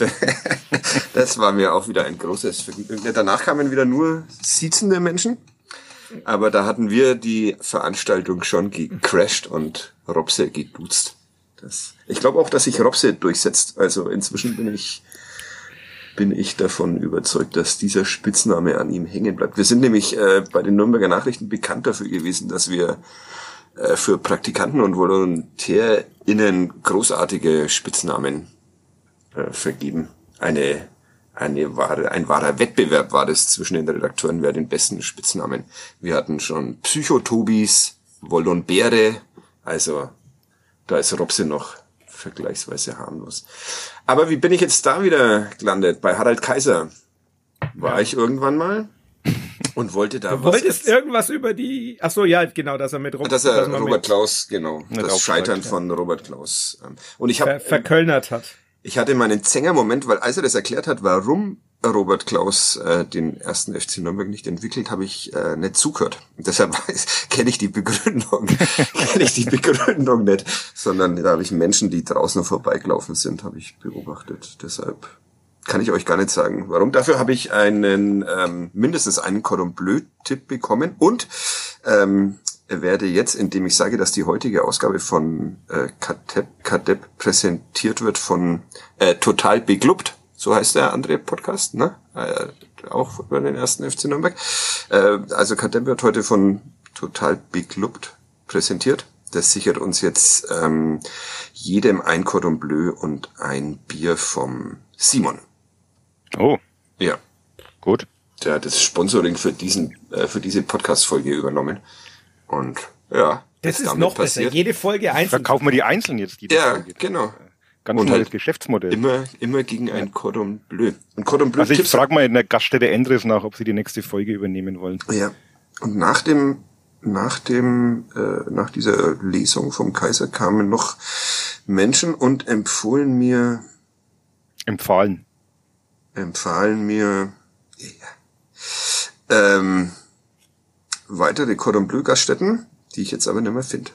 das war mir auch wieder ein großes Vergnügen. Danach kamen wieder nur sitzende Menschen. Aber da hatten wir die Veranstaltung schon gecrashed und Robse geduzt. Das, ich glaube auch, dass sich Robse durchsetzt. Also inzwischen bin ich, bin ich davon überzeugt, dass dieser Spitzname an ihm hängen bleibt. Wir sind nämlich äh, bei den Nürnberger Nachrichten bekannt dafür gewesen, dass wir äh, für Praktikanten und VolontärInnen großartige Spitznamen äh, vergeben. Eine, eine wahre, ein wahrer Wettbewerb war das zwischen den Redakteuren, wer den besten Spitznamen. Wir hatten schon Psychotobis, Volonbäre, also da ist Robse noch vergleichsweise harmlos. Aber wie bin ich jetzt da wieder gelandet? Bei Harald Kaiser war ich irgendwann mal und wollte da Du wolltest irgendwas über die, ach so, ja, genau, dass er mit Robert, dass er man Robert mit Klaus, genau, das Scheitern ja. von Robert Klaus. ähm, Und ich ver habe verkölnert hat. Ich hatte meinen Zänger-Moment, weil als er das erklärt hat, warum Robert Klaus äh, den ersten FC Nürnberg nicht entwickelt, habe ich äh, nicht zugehört. Deshalb kenne ich die Begründung, kenne ich die Begründung nicht, sondern da habe ich Menschen, die draußen vorbeigelaufen sind, habe ich beobachtet. Deshalb kann ich euch gar nicht sagen, warum. Dafür habe ich einen ähm, mindestens einen Cordon Bleu-Tipp bekommen und ähm, werde jetzt, indem ich sage, dass die heutige Ausgabe von äh, Kadep, Kadep präsentiert wird von äh, Total Beglubbt, so heißt der andere Podcast, ne? Äh, auch über den ersten FC Nürnberg. Äh, also Kadep wird heute von Total Beglubbt präsentiert. Das sichert uns jetzt ähm, jedem ein Cordon Bleu und ein Bier vom Simon. Oh, Ja, gut. der hat das Sponsoring für diesen äh, für diese Podcast-Folge übernommen. Und ja, Das ist noch besser. Jede Folge einzeln. Verkaufen wir die einzeln jetzt, die Ja, Folge. genau. Ganz Und neues halt Geschäftsmodell. Immer, immer gegen ein Cordon Bleu. Und Cordon Bleu also ich frage mal in der Gaststätte Endres nach, ob sie die nächste Folge übernehmen wollen. Ja. Und nach dem, nach dem, äh, nach dieser Lesung vom Kaiser kamen noch Menschen und empfohlen mir, Empfahlen. empfahlen mir, ja, ähm, weitere Cordon Bleu Gaststätten, die ich jetzt aber nicht mehr finde.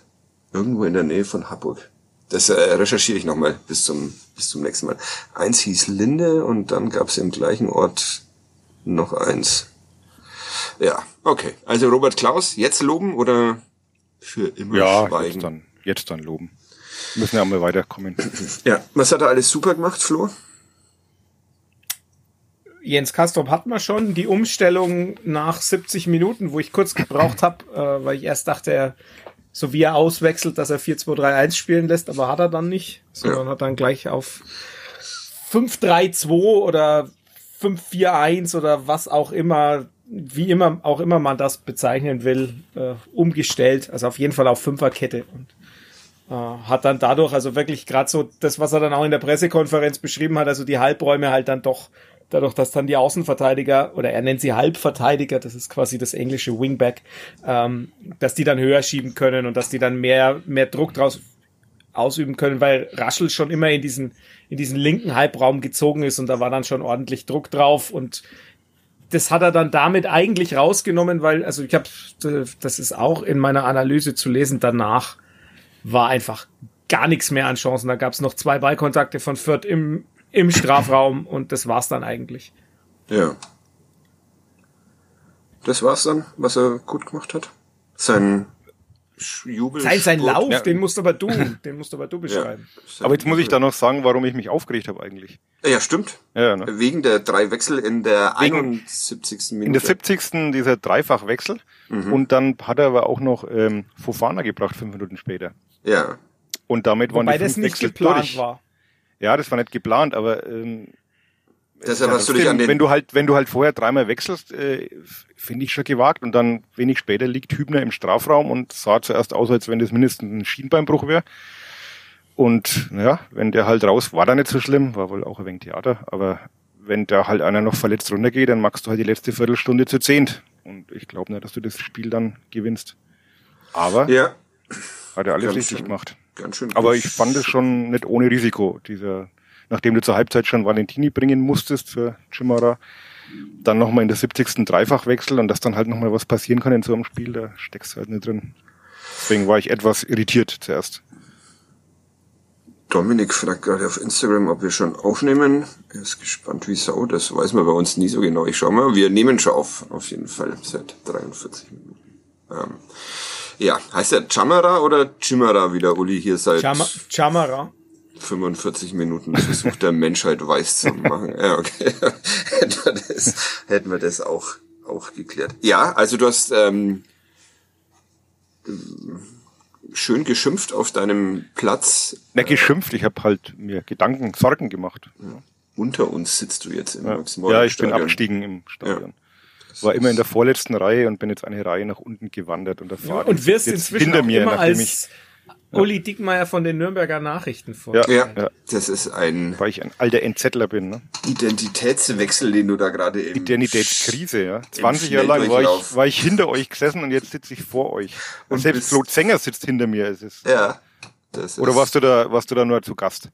Irgendwo in der Nähe von Hamburg. Das äh, recherchiere ich nochmal bis zum, bis zum nächsten Mal. Eins hieß Linde und dann gab es im gleichen Ort noch eins. Ja, okay. Also Robert Klaus, jetzt loben oder für immer Ja, schweigen? jetzt dann, jetzt dann loben. Müssen ja mal weiterkommen. Ja, was hat er alles super gemacht, Flo? Jens Kastrop hat man schon die Umstellung nach 70 Minuten, wo ich kurz gebraucht habe, äh, weil ich erst dachte, er, so wie er auswechselt, dass er 4-2-3-1 spielen lässt, aber hat er dann nicht, sondern Ja. hat dann gleich auf 5-3-2 oder 5-4-1 oder was auch immer, wie immer auch immer man das bezeichnen will, äh, umgestellt. Also auf jeden Fall auf Fünferkette und äh, hat dann dadurch also wirklich gerade so das, was er dann auch in der Pressekonferenz beschrieben hat, also die Halbräume halt dann doch dadurch, dass dann die Außenverteidiger oder er nennt sie Halbverteidiger, das ist quasi das englische Wingback, ähm, dass die dann höher schieben können und dass die dann mehr mehr Druck draus ausüben können, weil Raschel schon immer in diesen in diesen linken Halbraum gezogen ist und da war dann schon ordentlich Druck drauf und das hat er dann damit eigentlich rausgenommen, weil also ich habe das ist auch in meiner Analyse zu lesen danach war einfach gar nichts mehr an Chancen. Da gab es noch zwei Ballkontakte von Fürth im, im Strafraum und das war's dann eigentlich. Ja. Das war's dann, was er gut gemacht hat. Sein Jubel. Sein, sein Lauf, Ja. den musst aber du, den musst aber du beschreiben. Sein Aber jetzt muss ich da noch sagen, warum ich mich aufgeregt habe eigentlich. Ja, stimmt. Ja, ne? Wegen der drei Wechsel in der Wegen- 71. Minute. In der 70. dieser Dreifachwechsel und dann hat er aber auch noch ähm, Fofana gebracht, fünf Minuten später. Ja. Und damit waren Wobei die das fünf nicht Wechsel geplant durch. war. Ja, das war nicht geplant, aber ähm, Deshalb ja, hast du dich an den. wenn du halt, wenn du halt vorher dreimal wechselst, äh, finde ich schon gewagt und dann wenig später liegt Hübner im Strafraum und sah zuerst aus, als wenn das mindestens ein Schienbeinbruch wäre. Und ja, wenn der halt raus, war da nicht so schlimm, war wohl auch ein wenig Theater, aber wenn da halt einer noch verletzt runtergeht, dann machst du halt die letzte Viertelstunde zu zehnt. Und ich glaube nicht, dass du das Spiel dann gewinnst. Aber ja, hat er alles ganz richtig schön. gemacht. Ganz schön. Aber ich fand es schon nicht ohne Risiko, dieser, nachdem du zur Halbzeit schon Valentini bringen musstest für Chimara, dann nochmal in der 70. Dreifachwechsel und dass dann halt nochmal was passieren kann in so einem Spiel, da steckst du halt nicht drin. Deswegen war ich etwas irritiert zuerst. Dominik fragt gerade auf Instagram, ob wir schon aufnehmen. Er ist gespannt wie Sau. Das weiß man bei uns nie so genau. Ich schau mal. Wir nehmen schon auf, auf jeden Fall, seit 43 Minuten. Ähm, ja, heißt der Chamara oder Chimara, wie der Uli hier seit Chama Chamara. 45 Minuten versucht der Menschheit weiß zu machen. Ja, okay. hätten, wir das, hätten wir das auch, auch geklärt. Ja, also du hast ähm, schön geschimpft auf deinem Platz. Na, geschimpft, ich habe halt mir Gedanken, Sorgen gemacht. Unter uns sitzt du jetzt im Ja, Max ja ich bin abgestiegen im Stadion. War immer in der vorletzten Reihe und bin jetzt eine Reihe nach unten gewandert und der Fahrer Und wirst jetzt inzwischen hinter auch mir, immer nachdem als Uli Dickmeier von den Nürnberger Nachrichten vor. Ja. Ja, Ja. das ist ein weil ich ein alter Entzettler bin. Ne? Identitätswechsel, den du da gerade im Identitätskrise, ja. 20 Jahre lang war ich, war ich hinter euch gesessen und jetzt sitze ich vor euch. Und, Und selbst Flo Zenger sitzt hinter mir. Es ist, Ja. Das oder ist, warst du da, warst du da nur zu Gast?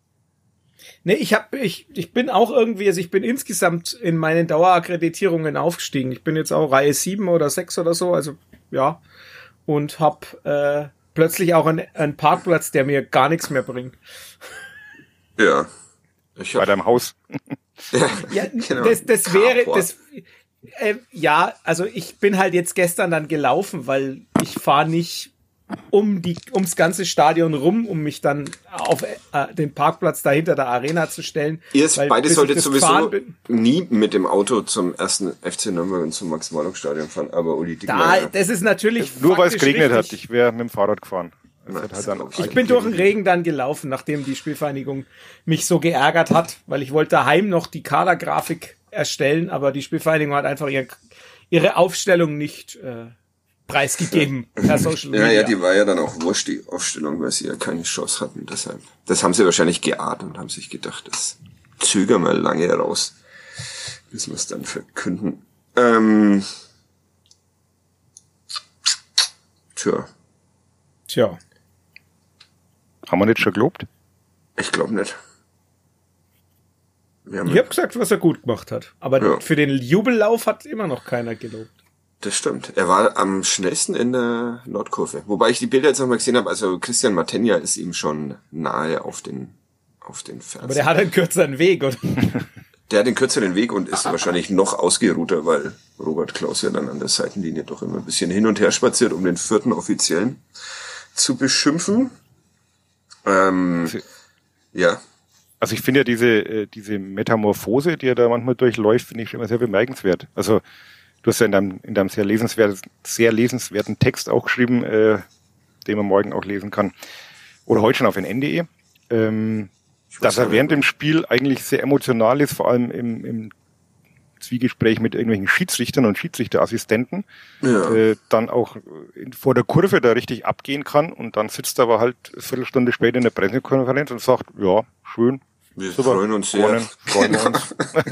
Nee, ich hab, ich, ich bin auch irgendwie, also ich bin insgesamt in meinen Dauerakkreditierungen aufgestiegen. Ich bin jetzt auch Reihe 7 oder 6 oder so, also ja. Und hab äh, plötzlich auch einen, einen Parkplatz, der mir gar nichts mehr bringt. Ja. Ich Bei hab, deinem Haus. Ja, Genau. das, das wäre, das, äh, ja, also ich bin halt jetzt gestern dann gelaufen, weil ich fahre nicht um die, ums ganze Stadion rum, um mich dann auf äh, den Parkplatz da hinter der Arena zu stellen. Ihr beide solltet sowieso nie mit dem Auto zum ersten FC Nürnberg und zum Max-Morlock-Stadion fahren, aber Uli Da, Dickmeyer. das ist natürlich Nur weil es geregnet hat. Ich wäre mit dem Fahrrad gefahren. Das halt ich. Bin durch den Regen dann gelaufen, nachdem die Spielvereinigung mich so geärgert hat, weil ich wollte daheim noch die Kadergrafik erstellen, aber die Spielvereinigung hat einfach ihr, ihre Aufstellung nicht äh, preisgegeben per Social Ja, Media. ja, die war ja dann auch wurscht, die Aufstellung, weil sie ja keine Chance hatten. Deshalb. Das haben sie wahrscheinlich geahnt und haben sich gedacht, das zögern wir lange raus, bis wir es dann verkünden. Ähm, tja, Tja. Haben wir nicht schon gelobt? ich glaube nicht. Wir haben Ich habe gesagt, was er gut gemacht hat. Aber Ja. für den Jubellauf hat immer noch keiner gelobt. Das stimmt. Er war am schnellsten in der Nordkurve. Wobei ich die Bilder jetzt nochmal gesehen habe. Also Christian Matenja ist ihm schon nahe auf den, auf den Fersen. Aber der hat einen kürzeren Weg, oder? der hat den kürzeren Weg und ist wahrscheinlich noch ausgeruhter, weil Robert Klaus ja dann an der Seitenlinie doch immer ein bisschen hin und her spaziert, um den vierten Offiziellen zu beschimpfen. Ähm, ja. Also ich finde ja diese, äh, diese Metamorphose, die er da manchmal durchläuft, finde ich immer sehr bemerkenswert. Also du hast ja in deinem, in deinem sehr, lesenswerten, sehr lesenswerten Text auch geschrieben, äh, den man morgen auch lesen kann. Oder heute schon auf nn.de. Ähm, dass er während dem Spiel eigentlich sehr emotional ist, vor allem im, im Zwiegespräch mit irgendwelchen Schiedsrichtern und Schiedsrichterassistenten, ja. äh, dann auch in, vor der Kurve da richtig abgehen kann und dann sitzt er aber halt eine Viertelstunde später in der Pressekonferenz und sagt, ja, schön, wir Super. freuen uns sehr. Freuen, freuen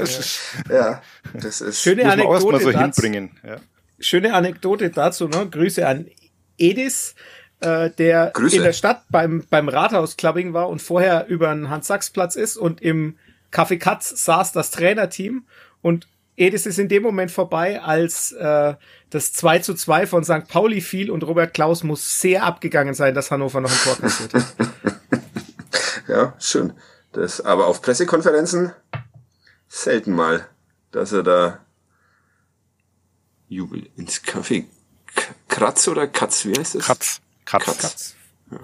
uns. ja, das ist schöne Anekdote so hinbringen. Ja. Schöne Anekdote dazu, ne? Grüße an Edis, äh, der Grüße. in der Stadt beim beim Rathaus-Clubbing war und vorher über den Hans-Sachs-Platz ist und im Café Katz saß das Trainerteam und Edis ist in dem Moment vorbei, als äh, das 2 zu 2 von St. Pauli fiel und Robert Klaus muss sehr abgegangen sein, dass Hannover noch ein Tor kassiert hat. ja, schön. Das, aber auf Pressekonferenzen selten mal, dass er da Jubel ins Café Kratz oder Katz, wie heißt das? Katz. Katz. Katz. Katz. Ja.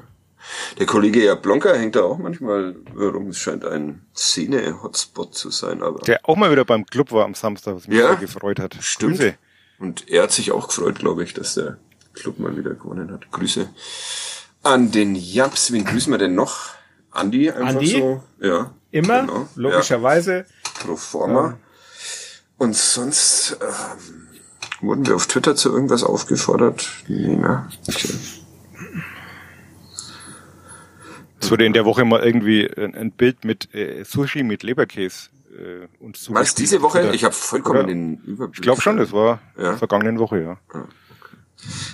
Der Kollege Jablonka hängt da auch manchmal rum. Es scheint ein Szene-Hotspot zu sein. Aber Der auch mal wieder beim Club war am Samstag, was mich ja, sehr gefreut hat. Stimmt. Grüße. Und er hat sich auch gefreut, glaube ich, dass der Club mal wieder gewonnen hat. Grüße an den Japs. Wen grüßen wir denn noch? Andi einfach Andi? so. Ja. Immer, genau. logischerweise. Ja. Pro forma. Ja. Und sonst ähm, wurden wir auf Twitter zu irgendwas aufgefordert. Nee, ne? Okay. Es wurde in der Woche mal irgendwie ein Bild mit äh, Sushi mit Leberkäse äh, und so. Was diese Woche? Oder, ich habe vollkommen oder? den Überblick. Ich glaube schon, das war ja. vergangenen Woche, ja. Ah, okay.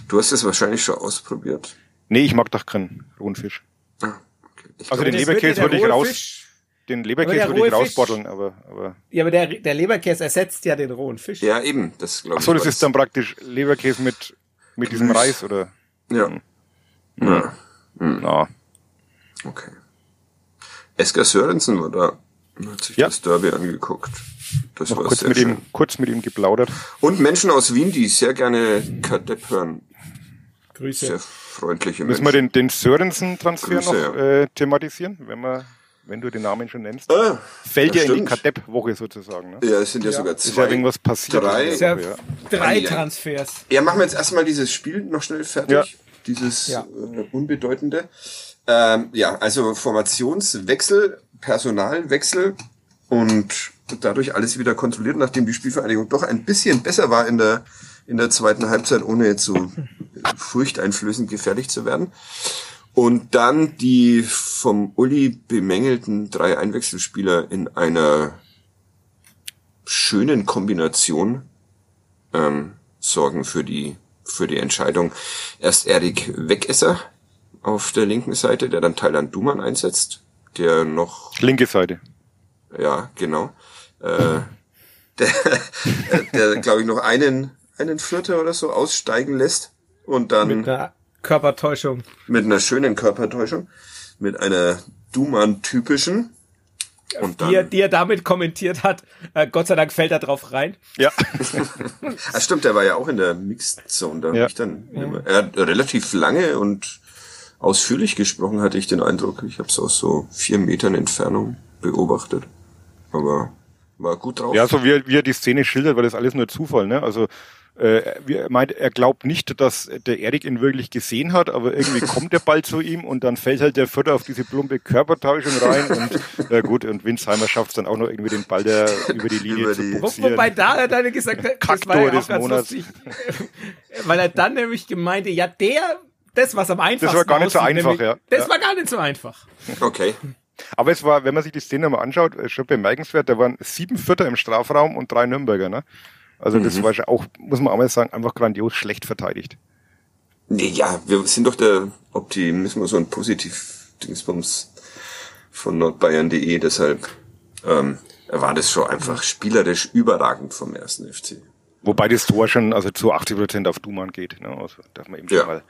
Du hast es wahrscheinlich schon ausprobiert. Nee, ich mag doch keinen rohen Fisch. Ah, also den Leberkäse würde ich raus. Fisch, den Leberkäse würde ich rausbotteln, aber, aber. Ja, aber der, der Leberkäse ersetzt ja den rohen Fisch. Ja, eben, das glaube ich. Achso, das ist dann praktisch Leberkäse mit, mit diesem Reis, oder? Ja. Hm. Ja. Hm. Na. Okay. Esker Sörensen war da hat sich ja. das Derby angeguckt. Das Noch war kurz mit schön. ihm, kurz mit ihm geplaudert. Und Menschen aus Wien, die sehr gerne Kadepp hören. Grüße. Sehr freundliche Müssen Menschen. wir den, den Sörensen-Transfer noch ja. äh, thematisieren, wenn wir wenn du den Namen schon nennst. Ah, Fällt ja, ja in die Kadepp-Woche sozusagen. Ne? Ja, es sind ja, ja, sogar zwei. Ist ja irgendwas passiert. Drei, ja drei Transfers. Ja, machen wir jetzt erstmal dieses Spiel noch schnell fertig. Ja. Dieses äh, unbedeutende. Ähm, ja, also Formationswechsel, Personalwechsel und dadurch alles wieder kontrolliert, nachdem die Spielvereinigung doch ein bisschen besser war in der in der zweiten Halbzeit, ohne jetzt so furchteinflößend gefährlich zu werden. Und dann die vom Uli bemängelten drei Einwechselspieler in einer schönen Kombination ähm, sorgen für die für die Entscheidung. Erst Erik Wegesser auf der linken Seite, der dann Thailand Duman einsetzt, der noch linke Seite. Ja, genau. Äh, der, der glaube ich noch einen einen Vierter oder so aussteigen lässt und dann mit einer Körpertäuschung. Mit einer schönen Körpertäuschung, mit einer Duman-typischen. Und dann, die, er, die er damit kommentiert hat, äh, Gott sei Dank fällt er drauf rein. Ja. ah, stimmt, der war ja auch in der Mixed Zone. Da ja. ich dann, ja. Er hat relativ lange und ausführlich gesprochen, hatte ich den Eindruck. Ich habe es aus so vier Metern Entfernung beobachtet. Aber war gut drauf. Ja, so wie, wie er die Szene schildert, war das alles nur Zufall. Ne? Also er meint, er glaubt nicht, dass der Erik ihn wirklich gesehen hat, aber irgendwie kommt der Ball zu ihm und dann fällt halt der Vierter auf diese plumpe Körpertäuschung rein und äh, gut, und Winsheimer schafft es dann auch noch irgendwie den Ball der über die Linie über die, zu boxieren. Wobei da er dann gesagt hat, das war ja auch ganz Monats. lustig, weil er dann nämlich gemeinte, ja der, das was am einfachsten Das war gar nicht so einfach, nämlich, ja. Das ja. war gar nicht so einfach. Okay. Aber es war, wenn man sich die Szene mal anschaut, schon bemerkenswert, da waren sieben Vierter im Strafraum und drei Nürnberger, ne? Also das mhm. war schon auch, muss man auch mal sagen, einfach grandios schlecht verteidigt. Nee, ja, wir sind doch der Optimismus und Positiv-Dingsbums von nordbayern.de, deshalb ähm, war das schon einfach spielerisch überragend vom ersten FC. Wobei das Tor schon also zu 80 Prozent auf Duman geht. Ne? Also darf man eben ja. schon mal,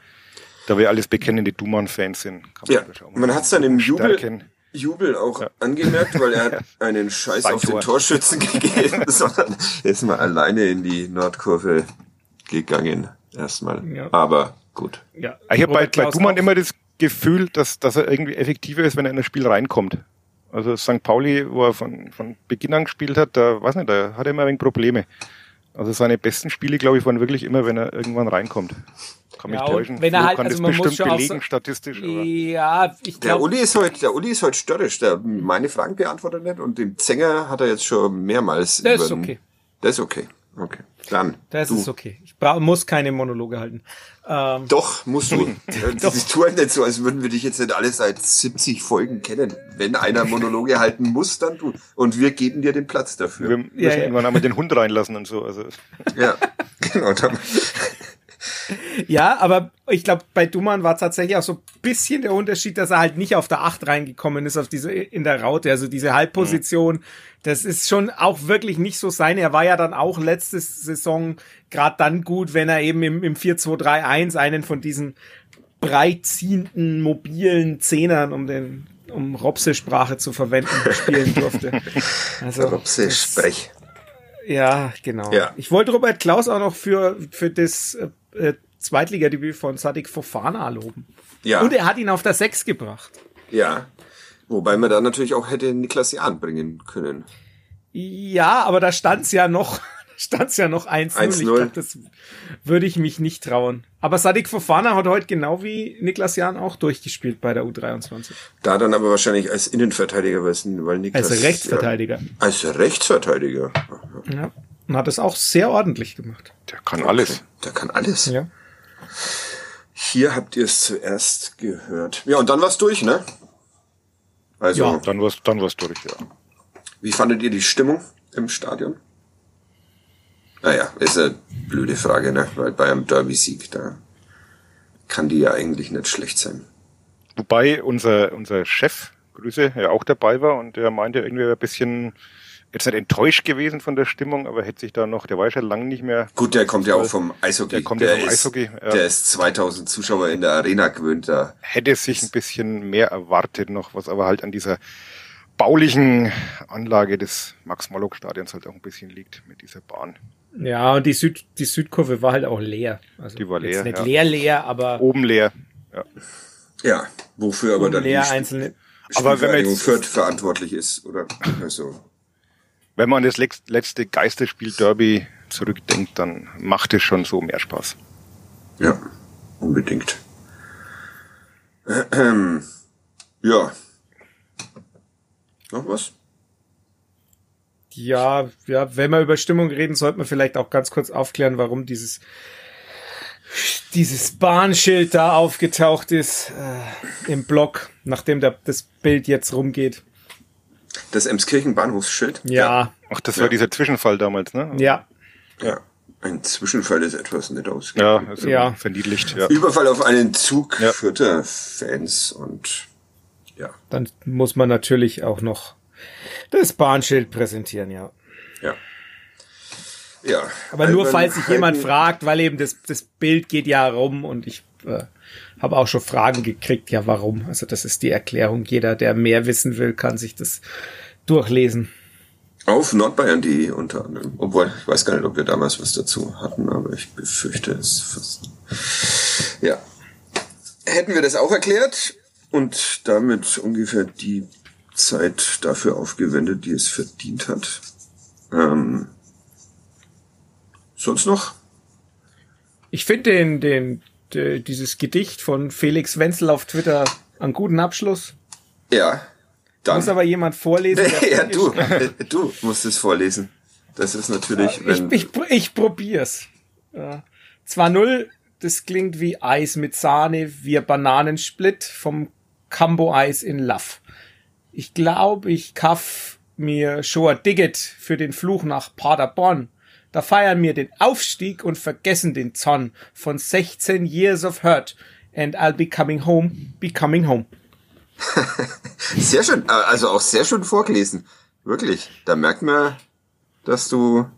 da wir alles bekennende Duman-Fans sind, kann man ja. Man hat es dann im Jubel, Jubel auch ja. angemerkt, weil er hat einen Scheiß auf den Torschützen gegeben, sondern ist mal alleine in die Nordkurve gegangen. Erstmal. Ja. Aber gut. Ja. Ich habe bei, bei Dumann immer das Gefühl, dass, dass er irgendwie effektiver ist, wenn er in das Spiel reinkommt. Also St. Pauli, wo er von, von Beginn an gespielt hat, da weiß nicht, da hat er immer ein wenig Probleme. Also seine besten Spiele, glaube ich, waren wirklich immer, wenn er irgendwann reinkommt. Kann mich ja, täuschen. Wenn er halt, kann also das bestimmt belegen, so, statistisch. Aber. Ja, ich glaub, Der Uli ist heute, der Uli ist heute störrisch. Der meine Fragen beantwortet nicht und den Zänger hat er jetzt schon mehrmals. Das ist okay. Das ist okay. Okay. Dann. Das du. ist okay. Ich muss keine Monologe halten. Ähm, Doch, musst du. das ist halt nicht so, als würden wir dich jetzt nicht alle seit 70 Folgen kennen. Wenn einer Monologe halten muss, dann du. Und wir geben dir den Platz dafür. Wir müssen ja, ja. irgendwann einmal den Hund reinlassen und so. Also. Ja, genau. Ja, aber ich glaube, bei Duman war tatsächlich auch so ein bisschen der Unterschied, dass er halt nicht auf der 8 reingekommen ist, auf diese, in der Raute, also diese Halbposition. Mhm. Das ist schon auch wirklich nicht so sein. Er war ja dann auch letzte Saison gerade dann gut, wenn er eben im, im 4-2-3-1 einen von diesen breit ziehenden, mobilen Zehnern, um den, um Robse-Sprache zu verwenden, spielen durfte. Also, Robse-Sprech. Ja, genau. Ja. Ich wollte Robert Klaus auch noch für, für das äh, Zweitligadebüt von Sadik Fofana loben. Ja. Und er hat ihn auf der 6 gebracht. Ja. Wobei man da natürlich auch hätte Niklas Jahn bringen können. Ja, aber da stand's ja noch, stand's ja noch 1-0. Ich glaube, das würde ich mich nicht trauen. Aber Sadik Fofana hat heute genau wie Niklas Jahn auch durchgespielt bei der U23. Da dann aber wahrscheinlich als Innenverteidiger, weil Niklas. Als Rechtsverteidiger. Ja, als Rechtsverteidiger. Ja. Und hat es auch sehr ordentlich gemacht. Der kann alles. Der kann alles. Ja. Hier habt ihr es zuerst gehört. Ja, und dann war's durch, ne? Also. Ja, dann war's, dann war's durch, ja. Wie fandet ihr die Stimmung im Stadion? Naja, ist eine blöde Frage, ne? Weil bei einem Derby-Sieg, da kann die ja eigentlich nicht schlecht sein. Wobei unser, unser Chef, Grüße, ja auch dabei war und der meinte irgendwie ein bisschen jetzt nicht enttäuscht gewesen von der Stimmung, aber hätte sich da noch, der war ja schon lange nicht mehr. Gut, der kommt ja auch vom Eishockey. Der kommt der ja vom ist, Eishockey. Ja. Der ist 2000 Zuschauer in der Arena gewöhnt. Da hätte sich ein bisschen mehr erwartet noch, was aber halt an dieser baulichen Anlage des Max-Mollock-Stadions halt auch ein bisschen liegt mit dieser Bahn. Ja, und die, Süd, die Südkurve war halt auch leer. Also die war leer. Nicht ja. leer, leer, aber. Oben leer. Ja, ja wofür aber dann leer einzelne. Aber wenn man jetzt Fürth verantwortlich ist, oder? Also wenn man an das letzte Geisterspiel Derby zurückdenkt, dann macht es schon so mehr Spaß. Ja, unbedingt. Ähm, ja. Noch was? Ja, ja, wenn wir über Stimmung reden, sollte man vielleicht auch ganz kurz aufklären, warum dieses dieses Bahnschild da aufgetaucht ist äh, im Blog, nachdem der, das Bild jetzt rumgeht. Das Emskirchen Bahnhofsschild? Ja. ja. Ach, das war dieser Zwischenfall damals, ne? Ja. Ja. Ein Zwischenfall ist etwas nicht aus. Ja, also ja. verniedlicht. Ja. Überfall auf einen Zug ja. führte Fans und ja. Dann muss man natürlich auch noch das Bahnschild präsentieren, ja. Ja. Ja. Aber nur falls sich jemand fragt, weil eben das, das Bild geht ja rum und ich äh, habe auch schon Fragen gekriegt, ja, warum? Also das ist die Erklärung. Jeder, der mehr wissen will, kann sich das durchlesen. Auf nordbayern.de unter anderem. Obwohl, ich weiß gar nicht, ob wir damals was dazu hatten, aber ich befürchte es fast. Ja. Hätten wir das auch erklärt und damit ungefähr die Zeit dafür aufgewendet, die es verdient hat. Ähm, sonst noch? Ich finde den, den äh, dieses Gedicht von Felix Wenzel auf Twitter einen guten Abschluss. Ja. Dann. Muss aber jemand vorlesen. ja, du, du musst es vorlesen. Das ist natürlich, wenn... Ich, ich, ich probier's. Ja. Zwar null, das klingt wie Eis mit Sahne, wie Bananensplit vom Cambo-Eis in Love. Ich glaube, ich kaff mir schon ein Ticket für den Fluch nach Paderborn. Da feiern wir den Aufstieg und vergessen den Zorn von 16 Years of Hurt. And I'll be coming home, be coming home. sehr schön, also auch sehr schön vorgelesen. Wirklich. Da merkt man, dass du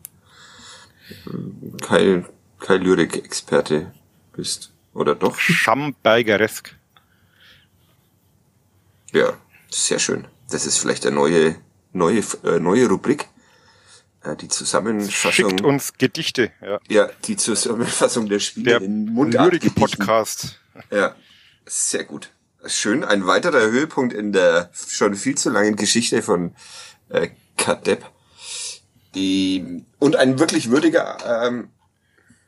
äh, kein, kein Lyrik-Experte bist. Oder doch? Schambergeresk. Ja, Sehr schön. Das ist vielleicht eine neue, neue, äh, neue Rubrik. Äh, die Zusammenfassung. Schickt uns Gedichte, ja. Ja, die Zusammenfassung der Spiele Der in Mundartgedichten. Lyrik-Podcast. Ja, sehr gut. Schön. Ein weiterer Höhepunkt in der schon viel zu langen Geschichte von äh, Kadepp. Die, und ein wirklich würdiger ähm,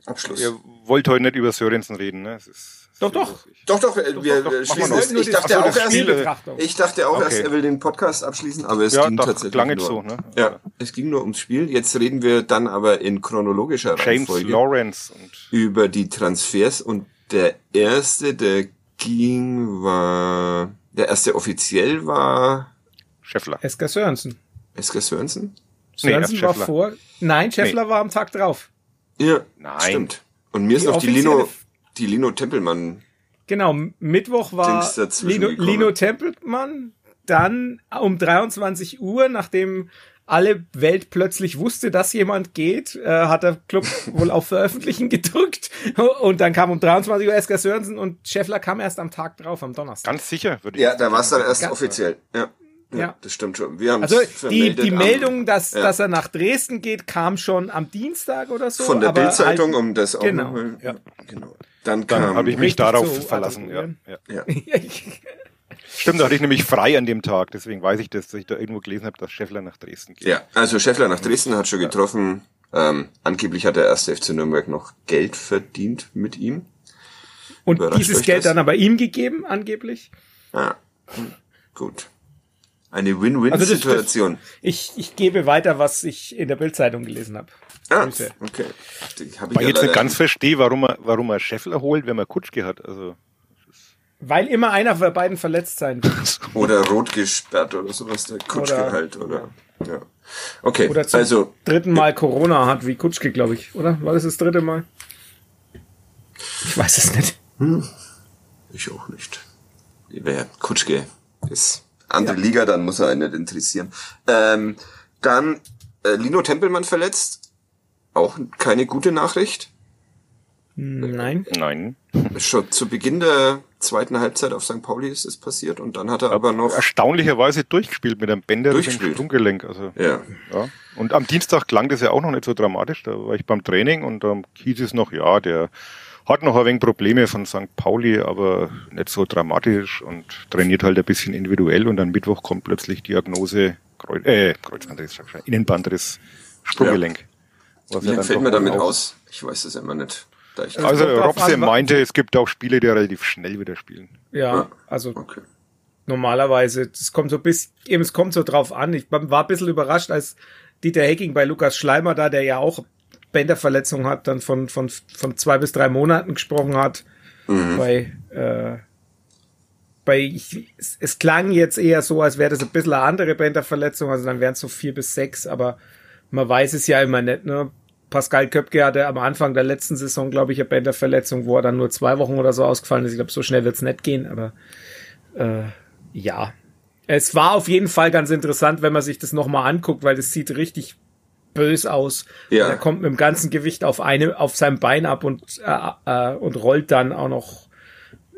Abschluss. Ihr wollt heute nicht über Sörensen reden, ne? Es ist Doch, doch. Doch, doch, äh, wir doch, machen schließen es. Ich dachte Ach so, auch das erst, ich dachte auch Okay. erst, er will den Podcast abschließen, aber es Ja, ging doch, tatsächlich klang nur. so, ne? Ja, es ging nur ums Spiel. Jetzt reden wir dann aber in chronologischer James Reihenfolge Lawrence und über die Transfers und der erste, der ging, war, der erste offiziell war Scheffler. Esker Sörensen. Esker Sörensen? Nee, Sörensen erst war vor. Nein, Scheffler war am Tag drauf. Ja, Nein. stimmt. Und mir ist Die noch die Lino, die Lino Tempelmann. Genau, Mittwoch war Lino. Lino Tempelmann. Dann um 23 Uhr, nachdem alle Welt plötzlich wusste, dass jemand geht, äh, hat der Club wohl auf Veröffentlichen gedrückt. Und dann kam um 23 Uhr Esker Sörensen und Scheffler kam erst am Tag drauf, am Donnerstag. Ganz sicher, würde ich Ja, da war es dann erst Ganz- offiziell. Ja. Ja, Ja. das stimmt schon. Wir haben Also die, die am- Meldung, dass, ja. dass er nach Dresden geht, kam schon am Dienstag oder so. von der Bildzeitung, halt- um das auch Genau. nochmal. Ja. Genau. Dann Dann kam. habe ich mich darauf zu verlassen. Ja, ja. ja. Stimmt, da hatte ich nämlich frei an dem Tag, deswegen weiß ich das, dass ich da irgendwo gelesen habe, dass Scheffler nach Dresden geht. ja, also Scheffler nach Dresden hat schon getroffen. Ähm, angeblich hat der erste FC Nürnberg noch Geld verdient mit ihm. Und Überrascht dieses Geld das? dann aber ihm gegeben, angeblich. Ah, hm, gut. Eine Also Win-Win-Situation. Ich, ich gebe weiter, was ich in der Bildzeitung gelesen habe. ah, Grüße. okay. Hab Weil ich jetzt nicht ganz verstehe, warum er, warum er Scheffler holt, wenn man Kutschke hat. Also, Weil immer einer von beiden verletzt sein wird. Oder rot gesperrt oder sowas, der Kutschke Oder- halt, oder? Ja. Okay, Oder zum also, dritten Mal Corona hat, wie Kutschke, glaube ich. Oder? War das das dritte Mal? Ich weiß es nicht. ich auch nicht. Wer Kutschke ist andere Liga, dann muss er einen nicht interessieren. Ähm, dann äh, Lino Tempelmann verletzt. Auch keine gute Nachricht. Nein. nein. Schon zu Beginn der zweiten Halbzeit auf St. Pauli ist es passiert und dann hat er aber noch. Erstaunlicherweise durchgespielt mit einem Bänder im Durchgespielt. Sprunggelenk. Also, Ja. ja. Und am Dienstag klang das ja auch noch nicht so dramatisch. Da war ich beim Training und da hieß es noch, ja, der hat noch ein wenig Probleme von St. Pauli, aber nicht so dramatisch und trainiert halt ein bisschen individuell und am Mittwoch kommt plötzlich Diagnose Kreuz, äh, Kreuzbandriss, Innenbandriss, Sprunggelenk. Wie ja dann fällt mir damit aus? Ich weiß das immer nicht. Da ich Also Robse meinte, es gibt auch Spiele, die relativ schnell wieder spielen. Ja, also okay. normalerweise, das kommt so bis, eben, es kommt so drauf an. Ich war ein bisschen überrascht, als Dieter Hecking bei Lukas Schleimer da, der ja auch Bänderverletzung hat, dann von, von, von zwei bis drei Monaten gesprochen hat. Bei, äh, bei ich, es, es klang jetzt eher so, als wäre das ein bisschen eine andere Bänderverletzung, also dann wären es so vier bis sechs, aber man weiß es ja immer nicht, ne? Pascal Köpke hatte am Anfang der letzten Saison, glaube ich, eine Bänderverletzung, wo er dann nur zwei Wochen oder so ausgefallen ist. Ich glaube, so schnell wird's nicht gehen, aber äh, ja. Es war auf jeden Fall ganz interessant, wenn man sich das nochmal anguckt, weil das sieht richtig bös aus. Ja. Er kommt mit dem ganzen Gewicht auf eine, auf sein Bein ab und, äh, äh, und rollt dann auch noch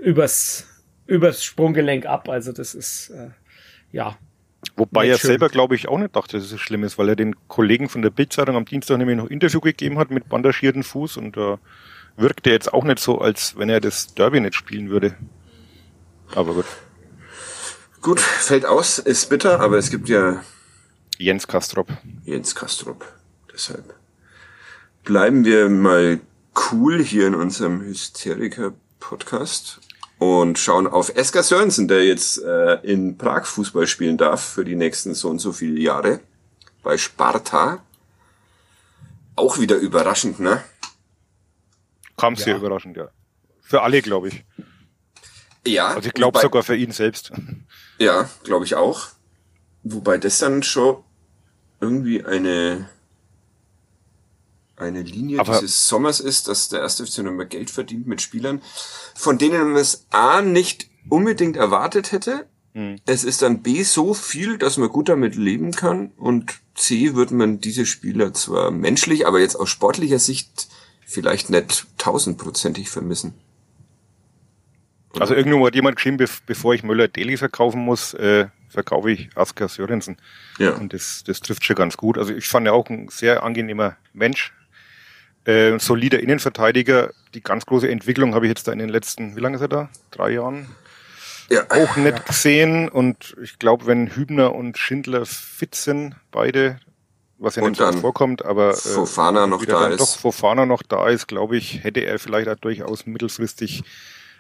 übers, übers Sprunggelenk ab. Also das ist, äh, ja. Wobei er schön. selber, glaube ich, auch nicht dachte, dass es so schlimm ist, weil er den Kollegen von der Bildzeitung am Dienstag nämlich noch Interview gegeben hat mit bandagierten Fuß und da wirkte jetzt auch nicht so, als wenn er das Derby nicht spielen würde. Aber gut. Gut, fällt aus, ist bitter, aber es gibt ja Jens Kastrop. Jens Kastrup. Deshalb bleiben wir mal cool hier in unserem Hysteriker-Podcast und schauen auf Esker Sörensen, der jetzt äh, in Prag Fußball spielen darf für die nächsten so und so viele Jahre bei Sparta. Auch wieder überraschend, ne? Kam sehr überraschend, ja. Für alle, glaube ich. Ja. Also ich glaube sogar für ihn selbst. Ja, glaube ich auch. Wobei das dann schon irgendwie eine eine Linie Aber- dieses Sommers ist, dass der erste FC Nürnberg Geld verdient mit Spielern, von denen man es A nicht unbedingt erwartet hätte. Es ist dann B so viel, dass man gut damit leben kann und C wird man diese Spieler zwar menschlich, aber jetzt aus sportlicher Sicht vielleicht nicht tausendprozentig vermissen. Also irgendwo hat jemand geschrieben, bev- bevor ich Müller Deli verkaufen muss, äh, verkaufe ich Asker Sörensen. Ja. Und das, das trifft schon ganz gut. Also ich fand ja auch ein sehr angenehmer Mensch. Äh, solider Innenverteidiger. Die ganz große Entwicklung habe ich jetzt da in den letzten, wie lange ist er da? Drei Jahren? Ja. Auch nicht gesehen. Und ich glaube, wenn Hübner und Schindler fit sind, beide, was ja Und nicht so vorkommt, aber äh, Fofana noch da ist. doch Fofana noch da ist, glaube ich, hätte er vielleicht auch durchaus mittelfristig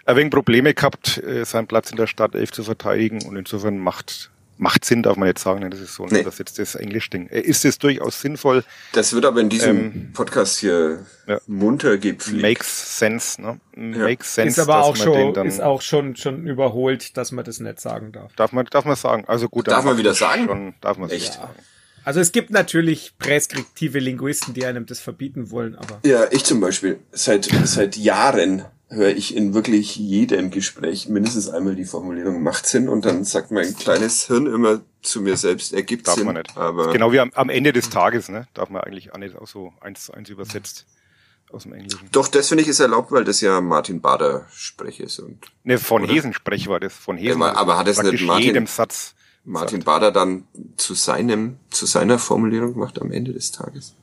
ein wenig Probleme gehabt, äh, seinen Platz in der Startelf zu verteidigen und insofern macht macht Sinn, darf man jetzt sagen, ne? das ist so ein Nee. übersetztes Englisch-Ding. Äh, Ist es durchaus sinnvoll, Das wird aber in diesem Ähm, Podcast hier ja. munter gepflegt. makes sense, ne? Makes sense, Ist aber dass auch man schon, den dann, ist auch schon, schon überholt, dass man das nicht sagen darf. darf man, darf man sagen. Also gut, Darf dann man wieder das sagen? Schon, darf man Echt? sagen. Also es gibt natürlich präskriptive Linguisten, die einem das verbieten wollen, aber Ja, ich zum Beispiel. Seit, seit Jahren höre ich in wirklich jedem Gespräch mindestens einmal die Formulierung macht Sinn und dann sagt mein kleines Hirn immer zu mir selbst, ergibt Darf Sinn. man nicht. Aber Genau wie am, am Ende des Tages, ne? Darf man eigentlich auch nicht auch so eins zu eins übersetzt aus dem Englischen. doch, das finde ich ist erlaubt, weil das ja Martin Bader Sprech ist und Ne, von Oder? Hesensprech war das. Von Hesen. Ja, aber- hat es nicht Martin- jedem Satz. Martin Bader dann zu seinem, zu seiner Formulierung macht am Ende des Tages.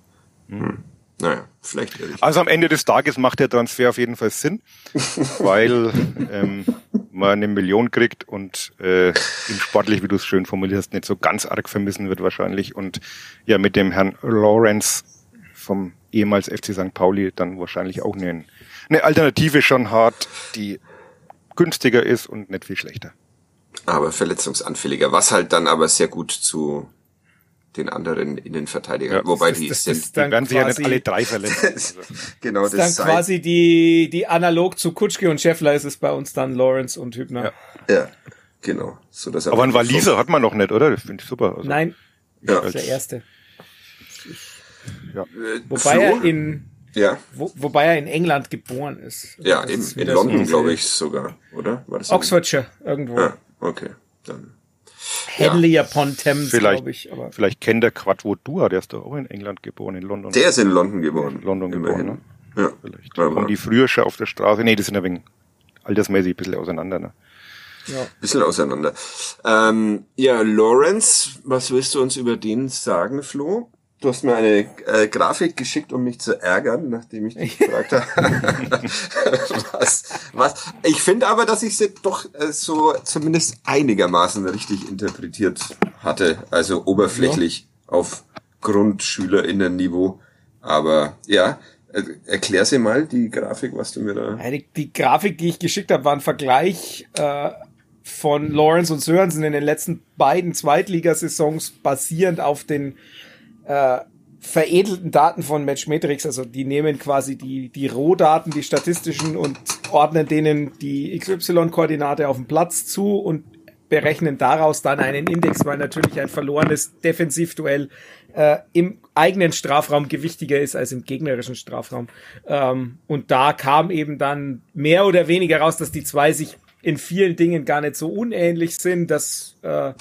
Hm. Naja, vielleicht ehrlich. Also am Ende des Tages macht der Transfer auf jeden Fall Sinn, weil ähm, man eine Million kriegt und äh, ihn sportlich, wie du es schön formuliert hast, nicht so ganz arg vermissen wird wahrscheinlich. Und ja, mit dem Herrn Lawrence vom ehemals FC St. Pauli dann wahrscheinlich auch eine, eine Alternative schon hat, die günstiger ist und nicht viel schlechter. aber verletzungsanfälliger, was halt dann aber sehr gut zu den anderen Innenverteidigern, Ja, wobei das- die das- sind, das- Die Dann werden sich ja nicht quasi- alle drei verletzen. Also, genau ist dann das sei- quasi die, die analog zu Kutschke und Scheffler ist es bei uns dann Lawrence und Hübner. Ja. Ja, genau. So, dass er aber einen wirklich Waliser hat man noch nicht, oder? Das finde ich super. Also, Nein, Ja. das ist der erste. ja. Wobei Flo? er in, ja, wo, wobei er in England geboren ist. ja, Das in, ist in London, so- glaube ich sogar, oder? War das Oxfordshire, irgendwo. Ja, okay. Dann. Henley upon Thames, Vielleicht, glaube ich. Aber vielleicht kennt der Quadvodua, der ist doch auch in England geboren, in London. Der ist in London geboren. London immerhin. geboren, Ja. Vielleicht kommen die früher schon auf der Straße. Nee, die sind ein wenig altersmäßig ein bisschen auseinander. Ne? ja. bisschen auseinander. Ähm, ja, Lawrence, was willst du uns über den sagen, Flo? Du hast mir eine äh, Grafik geschickt, um mich zu ärgern, nachdem ich dich gefragt habe. was, was? Ich finde aber, dass ich sie doch äh, so zumindest einigermaßen richtig interpretiert hatte. Also oberflächlich auf GrundschülerInnen-Niveau. Aber ja, äh, erklär sie mal, die Grafik, was du mir da... Ja, die, die Grafik, die ich geschickt habe, war ein Vergleich äh, von Lawrence und Sörensen in den letzten beiden Zweitligasaisons basierend auf den äh, veredelten Daten von Matchmetrics. Also die nehmen quasi die, die Rohdaten, die statistischen und ordnen denen die XY-Koordinate auf dem Platz zu und berechnen daraus dann einen Index, weil natürlich ein verlorenes Defensivduell äh, im eigenen Strafraum gewichtiger ist als im gegnerischen Strafraum. Ähm, und da kam eben dann mehr oder weniger raus, dass die zwei sich in vielen Dingen gar nicht so unähnlich sind, dass äh,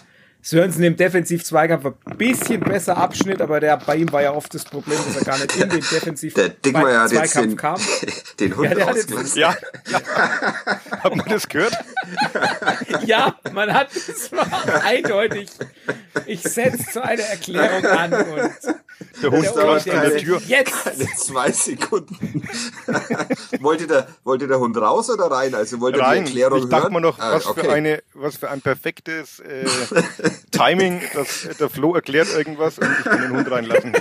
Sörensen im Defensiv-Zweikampf ein bisschen besser abschnitt, aber der, bei ihm war ja oft das Problem, dass er gar nicht in den Der jetzt Defensiv-Zweikampf den, kam. den Hund Ja, der hat jetzt- ausgelassen. Ja. Hat man das gehört? Ja, man hat es eindeutig. Ich setze zu einer Erklärung an und Der Hund Ohr, an der Tür. jetzt Keine zwei Sekunden. wollte, der, wollte der Hund raus oder rein? Also wollte er die Rein. Erklärung Ich dachte hören? mir noch, Ah, was okay. für eine, was für ein perfektes äh, Timing, dass der Flo erklärt irgendwas und ich kann den Hund reinlassen.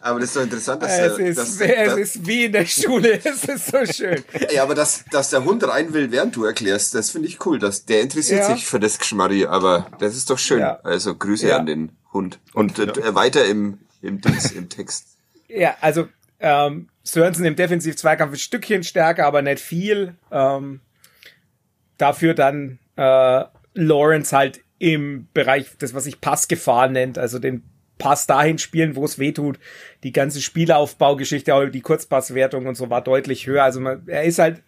Aber das ist doch interessant, dass, es der, ist, dass, es dass, ist wie in der Schule. Es ist so schön. ja, aber dass, dass der Hund rein will, während du erklärst, das finde ich cool. Dass, der interessiert Ja. sich für das Geschmarri, aber das ist doch schön. Ja. Also Grüße Ja. an den Hund. Und äh, weiter im, im, Dings, im Text. Ja, also ähm, Sörensen im Defensiv-Zweikampf ein Stückchen stärker, aber nicht viel. Ähm, dafür dann äh, Lawrence halt im Bereich, das was sich Passgefahr nennt, also den Pass dahin spielen, wo es weh tut. Die ganze Spielaufbaugeschichte, die Kurzpasswertung und so war deutlich höher. Also man, er ist halt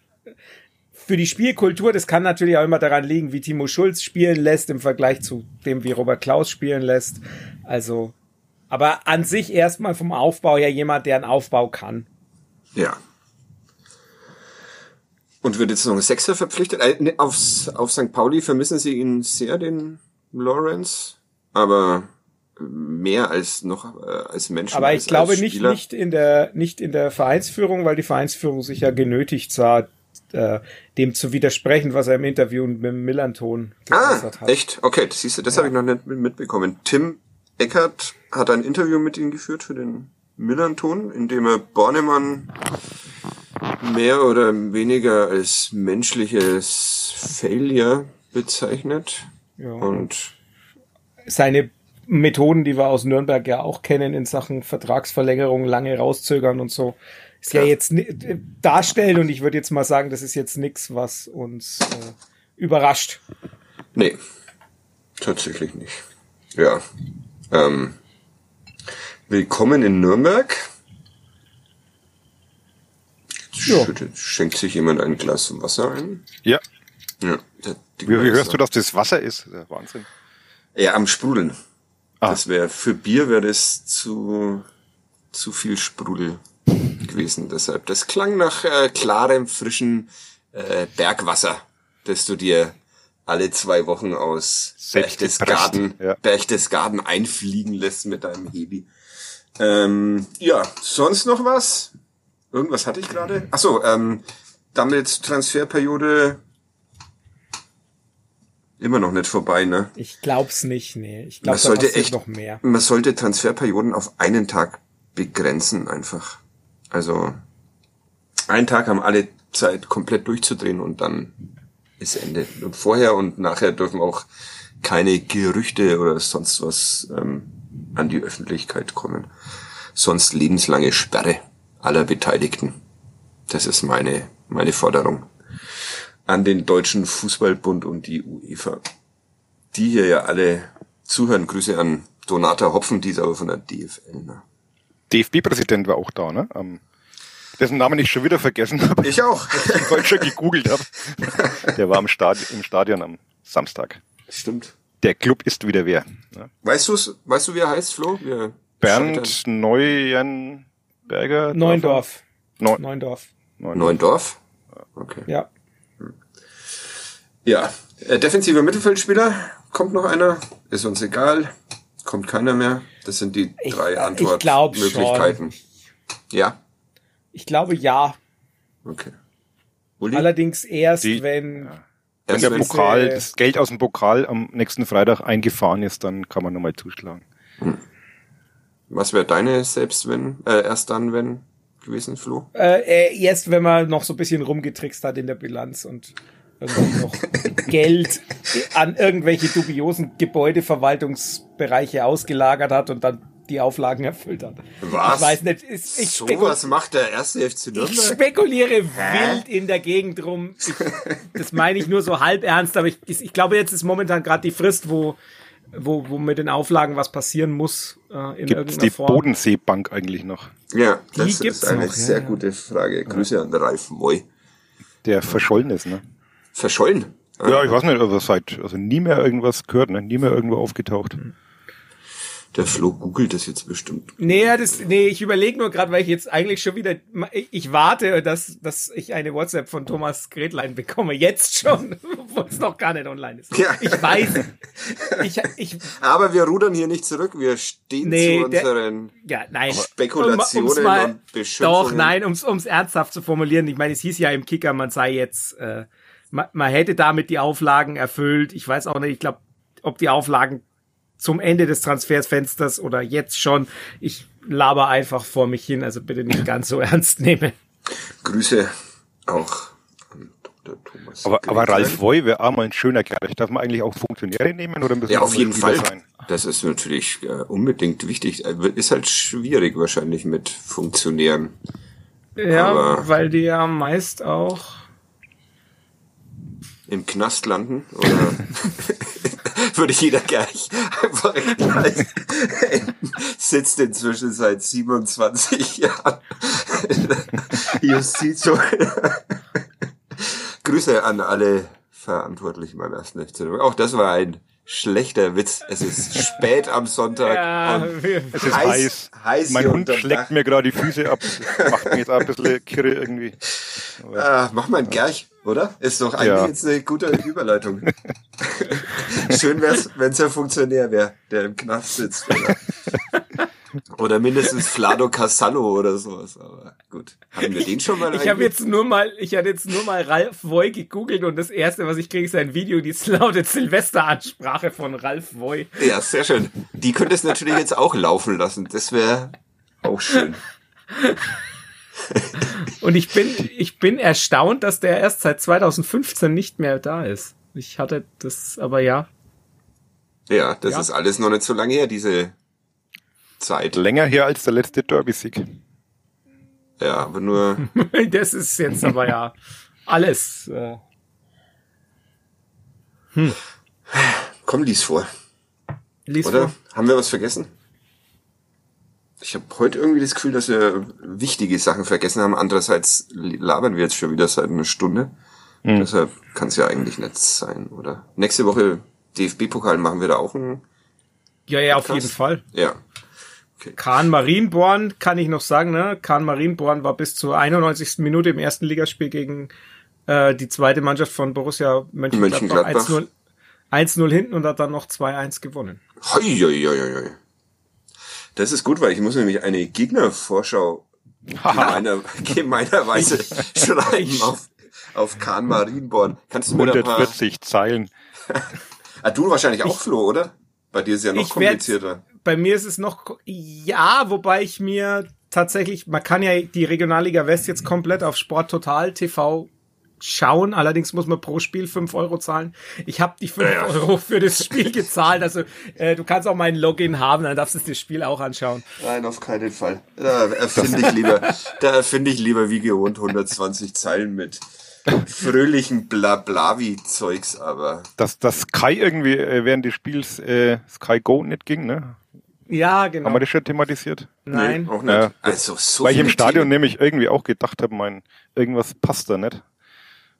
für die Spielkultur, das kann natürlich auch immer daran liegen, wie Timo Schulz spielen lässt im Vergleich zu dem, wie Robert Klaus spielen lässt. Also, aber an sich erstmal vom Aufbau her jemand, der einen Aufbau kann. Ja. Und wird jetzt noch ein Sechser verpflichtet? Äh, ne, aufs, auf St. Pauli vermissen Sie ihn sehr, den Lawrence, aber mehr als noch äh, als Menschen. Aber als, ich glaube als nicht, nicht in der, nicht in der Vereinsführung, weil die Vereinsführung sich ja genötigt sah, äh, dem zu widersprechen, was er im Interview mit dem Millanton Ah, geäußert hat. echt? Okay, das siehst du, das habe ich noch nicht mit- mitbekommen. Tim Eckert hat ein Interview mit ihm geführt für den Millanton, in dem er Bornemann mehr oder weniger als menschliches Failure bezeichnet. Ja. Und Seine Methoden, die wir aus Nürnberg ja auch kennen in Sachen Vertragsverlängerung, lange rauszögern und so, ist ja, Ja. jetzt äh, darstellen und ich würde jetzt mal sagen, das ist jetzt nichts, was uns äh, überrascht. nee, tatsächlich nicht. Ja. Ähm, willkommen in Nürnberg. Schüttet- schenkt sich jemand ein Glas Wasser ein. Ja. Ja, Wie, wie hörst du, dass das Wasser ist? Das ist ja Wahnsinn. Ja, am Sprudeln. Ah. Das wäre für Bier wäre das zu zu viel Sprudel gewesen. Deshalb, das klang nach äh, klarem, frischen äh, Bergwasser, das du dir alle zwei Wochen aus Selbst Berchtesgaden, ja. Berchtesgaden einfliegen lässt mit deinem Heli. Ähm, ja, sonst noch was? Irgendwas hatte ich gerade? Ach so, ähm, damit Transferperiode immer noch nicht vorbei, ne? Ich glaub's nicht, nee. Ich glaube, da sollte echt, noch mehr. man sollte Transferperioden auf einen Tag begrenzen einfach. Also einen Tag haben alle Zeit komplett durchzudrehen und dann ist Ende. Und vorher und nachher dürfen auch keine Gerüchte oder sonst was ähm, an die Öffentlichkeit kommen. Sonst lebenslange Sperre aller Beteiligten. Das ist meine, meine Forderung an den Deutschen Fußballbund und die UEFA die hier ja alle zuhören. Grüße an Donata Hopfen, die ist aber von der DFL. Ne? DFB-Präsident war auch da, ne? Ähm, dessen Namen ich schon wieder vergessen habe, Ich auch. ich schon gegoogelt habe. Der war im, Stad im Stadion am Samstag. Stimmt. Der Club ist wieder wer. Ne? Weißt du's? Weißt du, wie er heißt, Flo? Wir Bernd Neuenberger. Neundorf. Neun Neundorf. Neun Neuendorf? Okay. Ja. Ja. Äh, defensiver Mittelfeldspieler. Kommt noch einer? Ist uns egal. Kommt keiner mehr. Das sind die Ich- drei schon. Antwortmöglichkeiten. Ja? Ich glaube ja. Okay. Uli? Allerdings erst, Die- wenn Wenn Erst der wenn- Pokal, das Geld aus dem Pokal am nächsten Freitag eingefahren ist, dann kann man nochmal zuschlagen. Was wäre deine selbst wenn, äh, erst dann, wenn gewesen, Flo? äh, äh, erst wenn man noch so ein bisschen rumgetrickst hat in der Bilanz und irgendwie noch Geld an irgendwelche dubiosen Gebäudeverwaltungsbereiche ausgelagert hat und dann die Auflagen erfüllt hat. Was? Ich weiß nicht, ist, ich, so was macht der erste FC ich Nürnberg? spekuliere wild in der Gegend rum. Ich, das meine ich nur so halb ernst, aber ich, ich glaube, jetzt ist momentan gerade die Frist, wo, wo, wo mit den Auflagen was passieren muss äh, in Gibt es irgendeiner die Form. Bodenseebank eigentlich noch? Ja, Die das gibt's ist eine noch, ja, sehr ja. gute Frage. Grüße an Ralf Moy. Der verschollen ist, ne? Verschollen? Ja, ich weiß nicht, aber seit, also nie mehr irgendwas gehört, ne? Nie mehr irgendwo aufgetaucht. Der Flo googelt das jetzt bestimmt. Nee, ja, das, nee, ich überlege nur gerade, weil ich jetzt eigentlich schon wieder, ich, ich warte, dass, dass ich eine WhatsApp von Thomas Gretlein bekomme. Jetzt schon, obwohl es noch gar nicht online ist. Ja. Ich weiß. Ich, ich, Aber wir rudern hier nicht zurück. Wir stehen Nee, zu der- unseren ja, nein. Spekulationen Um's mal- und Beschimpfungen. Doch, nein, ums, ums ernsthaft zu formulieren. Ich meine, es hieß ja im Kicker, man sei jetzt, äh, man, man hätte damit die Auflagen erfüllt. Ich weiß auch nicht, ich glaube, ob die Auflagen zum Ende des Transfersfensters oder jetzt schon. Ich laber einfach vor mich hin, also bitte nicht ganz so ernst nehmen. Grüße auch. Thomas. Aber, aber. Ralf Voy wäre auch mal ein schöner Kerl. Darf man eigentlich auch Funktionäre nehmen oder müssen Ja, auf jeden Fall. sein? Das ist natürlich äh, unbedingt wichtig. Äh, Ist halt schwierig wahrscheinlich mit Funktionären. Ja, Aber- weil die ja meist auch. im Knast landen oder würde jeder gleich einfach gleich sitzt inzwischen seit 27 Jahren in der Justiz. Grüße an alle verantwortlich beim ersten FC. Auch das war ein schlechter Witz. Es ist spät am Sonntag. Ja, Es ist heiß. heiß mein Hund schlägt mir gerade die Füße ab. Macht mich jetzt auch ein bisschen kirre irgendwie. Ah, mach mal einen Gerch, oder? Ist doch eigentlich Ja. jetzt eine gute Überleitung. Schön wär's, wenn's ein Funktionär wäre, der im Knast sitzt. Oder, oder mindestens Flado Casallo oder sowas. Aber gut. Haben wir den schon mal Ich habe jetzt nur mal, ich hatte jetzt nur mal Ralf Voy gegoogelt und das erste, was ich kriege, ist ein Video, die lautet Silvesteransprache von Ralf Voy. Ja, sehr schön. Die könntest du natürlich jetzt auch laufen lassen. Das wäre auch schön. Und ich bin, ich bin erstaunt, dass der erst seit 2015 nicht mehr da ist. Ich hatte das, aber ja. Ja, das Ja. ist alles noch nicht so lange her, diese Zeit. Länger her als der letzte Derby-Sieg. Ja, aber nur, Das ist jetzt aber ja alles. Äh, komm, lies vor. lies Oder? vor. Haben wir was vergessen? Ich habe heute irgendwie das Gefühl, dass wir wichtige Sachen vergessen haben. Andererseits labern wir jetzt schon wieder seit einer Stunde. Deshalb kann es ja eigentlich nicht sein, oder? Nächste Woche DFB-Pokal machen wir da auch einen. Ja, ja, auf Krass. jeden Fall. Ja. Kahn Marienborn kann ich noch sagen, ne? Kahn Marienborn war bis zur 91. Minute im ersten Ligaspiel gegen äh, die zweite Mannschaft von Borussia Mönchengladbach, Mönchengladbach. 1-0 1-0 hinten und hat dann noch 2-1 gewonnen. Hoi, hoi, hoi, hoi. Das ist gut, weil ich muss nämlich eine Gegnervorschau gemeiner, gemeinerweise schreiben auf, auf Kahn Marienborn. Kannst du mir da ein paar... 140 Zeilen. Ah, du wahrscheinlich auch, Flo, oder? Bei dir ist ja noch Ich werd- komplizierter. Bei mir ist es noch, ja, wobei ich mir tatsächlich, man kann ja die Regionalliga West jetzt komplett auf Sport Total TV schauen. Allerdings muss man pro Spiel 5 Euro zahlen. Ich habe die 5 Ja, ja. Euro für das Spiel gezahlt. Also äh, du kannst auch meinen Login haben, dann darfst du das Spiel auch anschauen. Nein, auf keinen Fall. Da erfinde ich lieber, da erfinde ich lieber wie gewohnt 120 Zeilen mit fröhlichen Blablavi-Zeugs, aber Dass das Sky irgendwie äh, während des Spiels äh, Sky Go nicht ging, ne? Ja, genau. Haben wir das schon thematisiert? Nein. nee, auch nicht. Ja. Also so Weil ich im Stadion Themen. nämlich irgendwie auch gedacht habe, mein, irgendwas passt da nicht.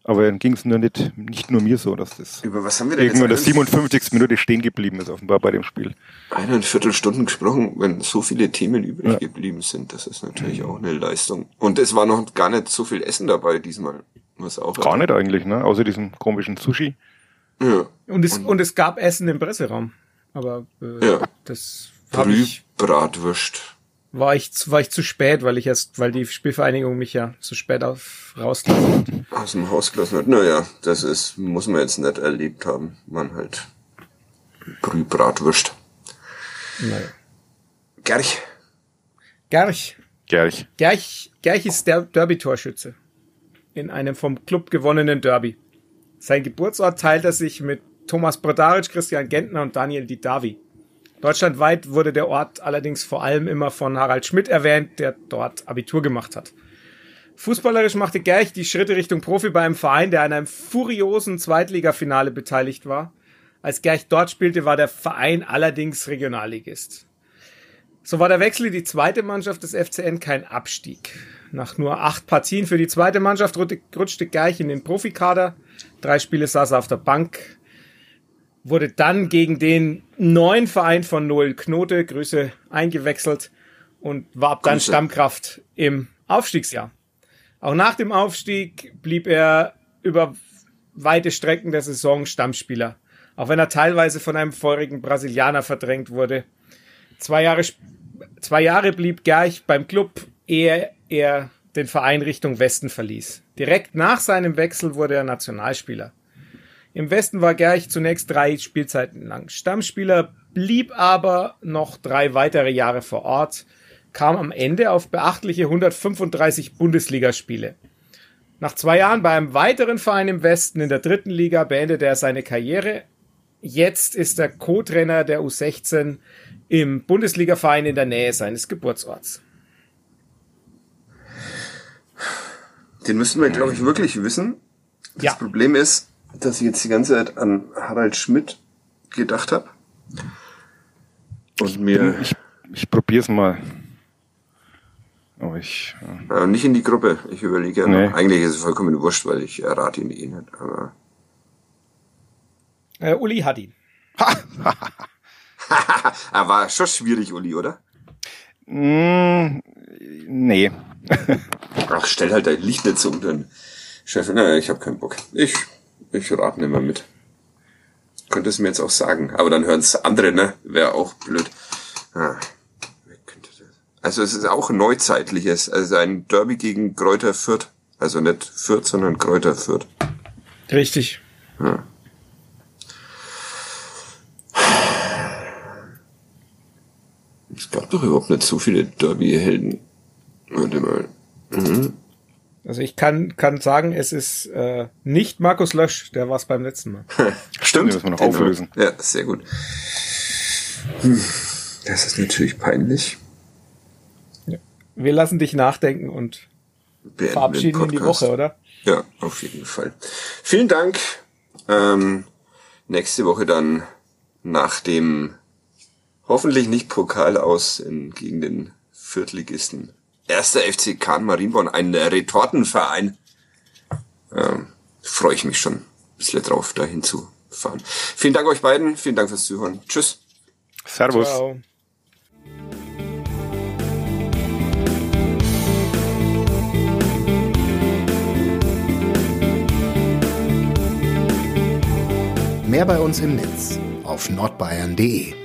Aber dann ging es nur nicht, nicht nur mir so, dass das Über was haben wir denn irgendwo in der jetzt 57. Minute stehen geblieben ist, offenbar bei dem Spiel. eineinviertel Stunden gesprochen, wenn so viele Themen übrig geblieben sind. Das ist natürlich auch eine Leistung. Und es war noch gar nicht so viel Essen dabei diesmal. Was auch Gar nicht eigentlich, ne? Außer diesem komischen Sushi. Ja. Und es, und es gab Essen im Presseraum. Aber äh, Ja. das Brühbratwürst. war, ich, zu- war ich zu spät, weil ich erst, weil die Spielvereinigung mich ja zu spät auf rausgelassen hat. Aus dem Haus gelassen hat. Naja, das ist, muss man jetzt nicht erlebt haben. Man halt Brühbratwürst. Naja. Gerch. Gerch. Gerch. Gerch, Gerch ist der Derby-Torschütze. In einem vom Club gewonnenen Derby. Sein Geburtsort teilt er sich mit Thomas Brodaric, Christian Gentner und Daniel Didavi. Deutschlandweit wurde der Ort allerdings vor allem immer von Harald Schmidt erwähnt, der dort Abitur gemacht hat. Fußballerisch machte Gerch die Schritte Richtung Profi bei einem Verein, der an einem furiosen Zweitligafinale beteiligt war. Als Gerch dort spielte, war der Verein allerdings Regionalligist. So war der Wechsel in die zweite Mannschaft des FCN kein Abstieg. Nach nur acht Partien für die zweite Mannschaft rutschte- Gerch in den Profikader. Drei Spiele saß er auf der Bank. Wurde dann gegen den neuen Verein von Noel Knote, Grüße, eingewechselt und war ab dann Grüße. Stammkraft im Aufstiegsjahr. Auch nach dem Aufstieg blieb er über weite Strecken der Saison Stammspieler. Auch wenn er teilweise von einem feurigen Brasilianer verdrängt wurde. Zwei Jahre, zwei Jahre blieb Gerch beim Club, ehe er den Verein Richtung Westen verließ. Direkt nach seinem Wechsel wurde er Nationalspieler. Im Westen war Gerch zunächst drei Spielzeiten lang Stammspieler, blieb aber noch drei weitere Jahre vor Ort, kam am Ende auf beachtliche 135 Bundesligaspiele. Nach zwei Jahren bei einem weiteren Verein im Westen in der dritten Liga beendete er seine Karriere. Jetzt ist er Co-Trainer der U16 im Bundesligaverein in der Nähe seines Geburtsorts. Den müssten wir, glaube ich, wirklich wissen. Das Ja. Problem ist, dass ich jetzt die ganze Zeit an Harald Schmidt gedacht habe. Und mir Ich, ich probier's mal. Aber ich. äh, äh, nicht in die Gruppe. Ich überlege ja Nee. noch. Eigentlich ist es vollkommen wurscht, weil ich errate ihn eh nicht. Aber Äh, Uli hat ihn. er war schon schwierig, Uli, oder? Mm, nee. Ach, stell halt dein Licht nicht so unter den Chef. Naja, ich habe keinen Bock. Ich, ich rate nicht mehr mit. Könnte es mir jetzt auch sagen. Aber dann hören es andere, ne? Wäre auch blöd. Ah, wer könnte das? Also es ist auch ein neuzeitliches. Also ein Derby gegen Kräuter Fürth. Also nicht Fürth, sondern Kräuter Fürth. Richtig. Ja. Es gab doch überhaupt nicht so viele Derby-Helden. Warte mal. Mhm. Also ich kann, kann sagen, es ist äh, nicht Markus Lösch, der war es beim letzten Mal. Stimmt. Den müssen wir noch auflösen. Ja, sehr gut. Hm. Das ist natürlich peinlich. Wir lassen dich nachdenken und Beenden verabschieden den in die. Woche, oder? Ja, auf jeden Fall. Vielen Dank. Ähm, nächste Woche dann nach dem hoffentlich nicht Pokal aus in, gegen den Viertligisten. Erster FC Kahn Marienborn, ein Retortenverein. Ähm, Freue ich mich schon ein bisschen drauf, dahin zu fahren. Vielen Dank euch beiden. Vielen Dank fürs Zuhören. Tschüss. Servus. Ciao. Mehr bei uns im Netz auf nordbayern.de.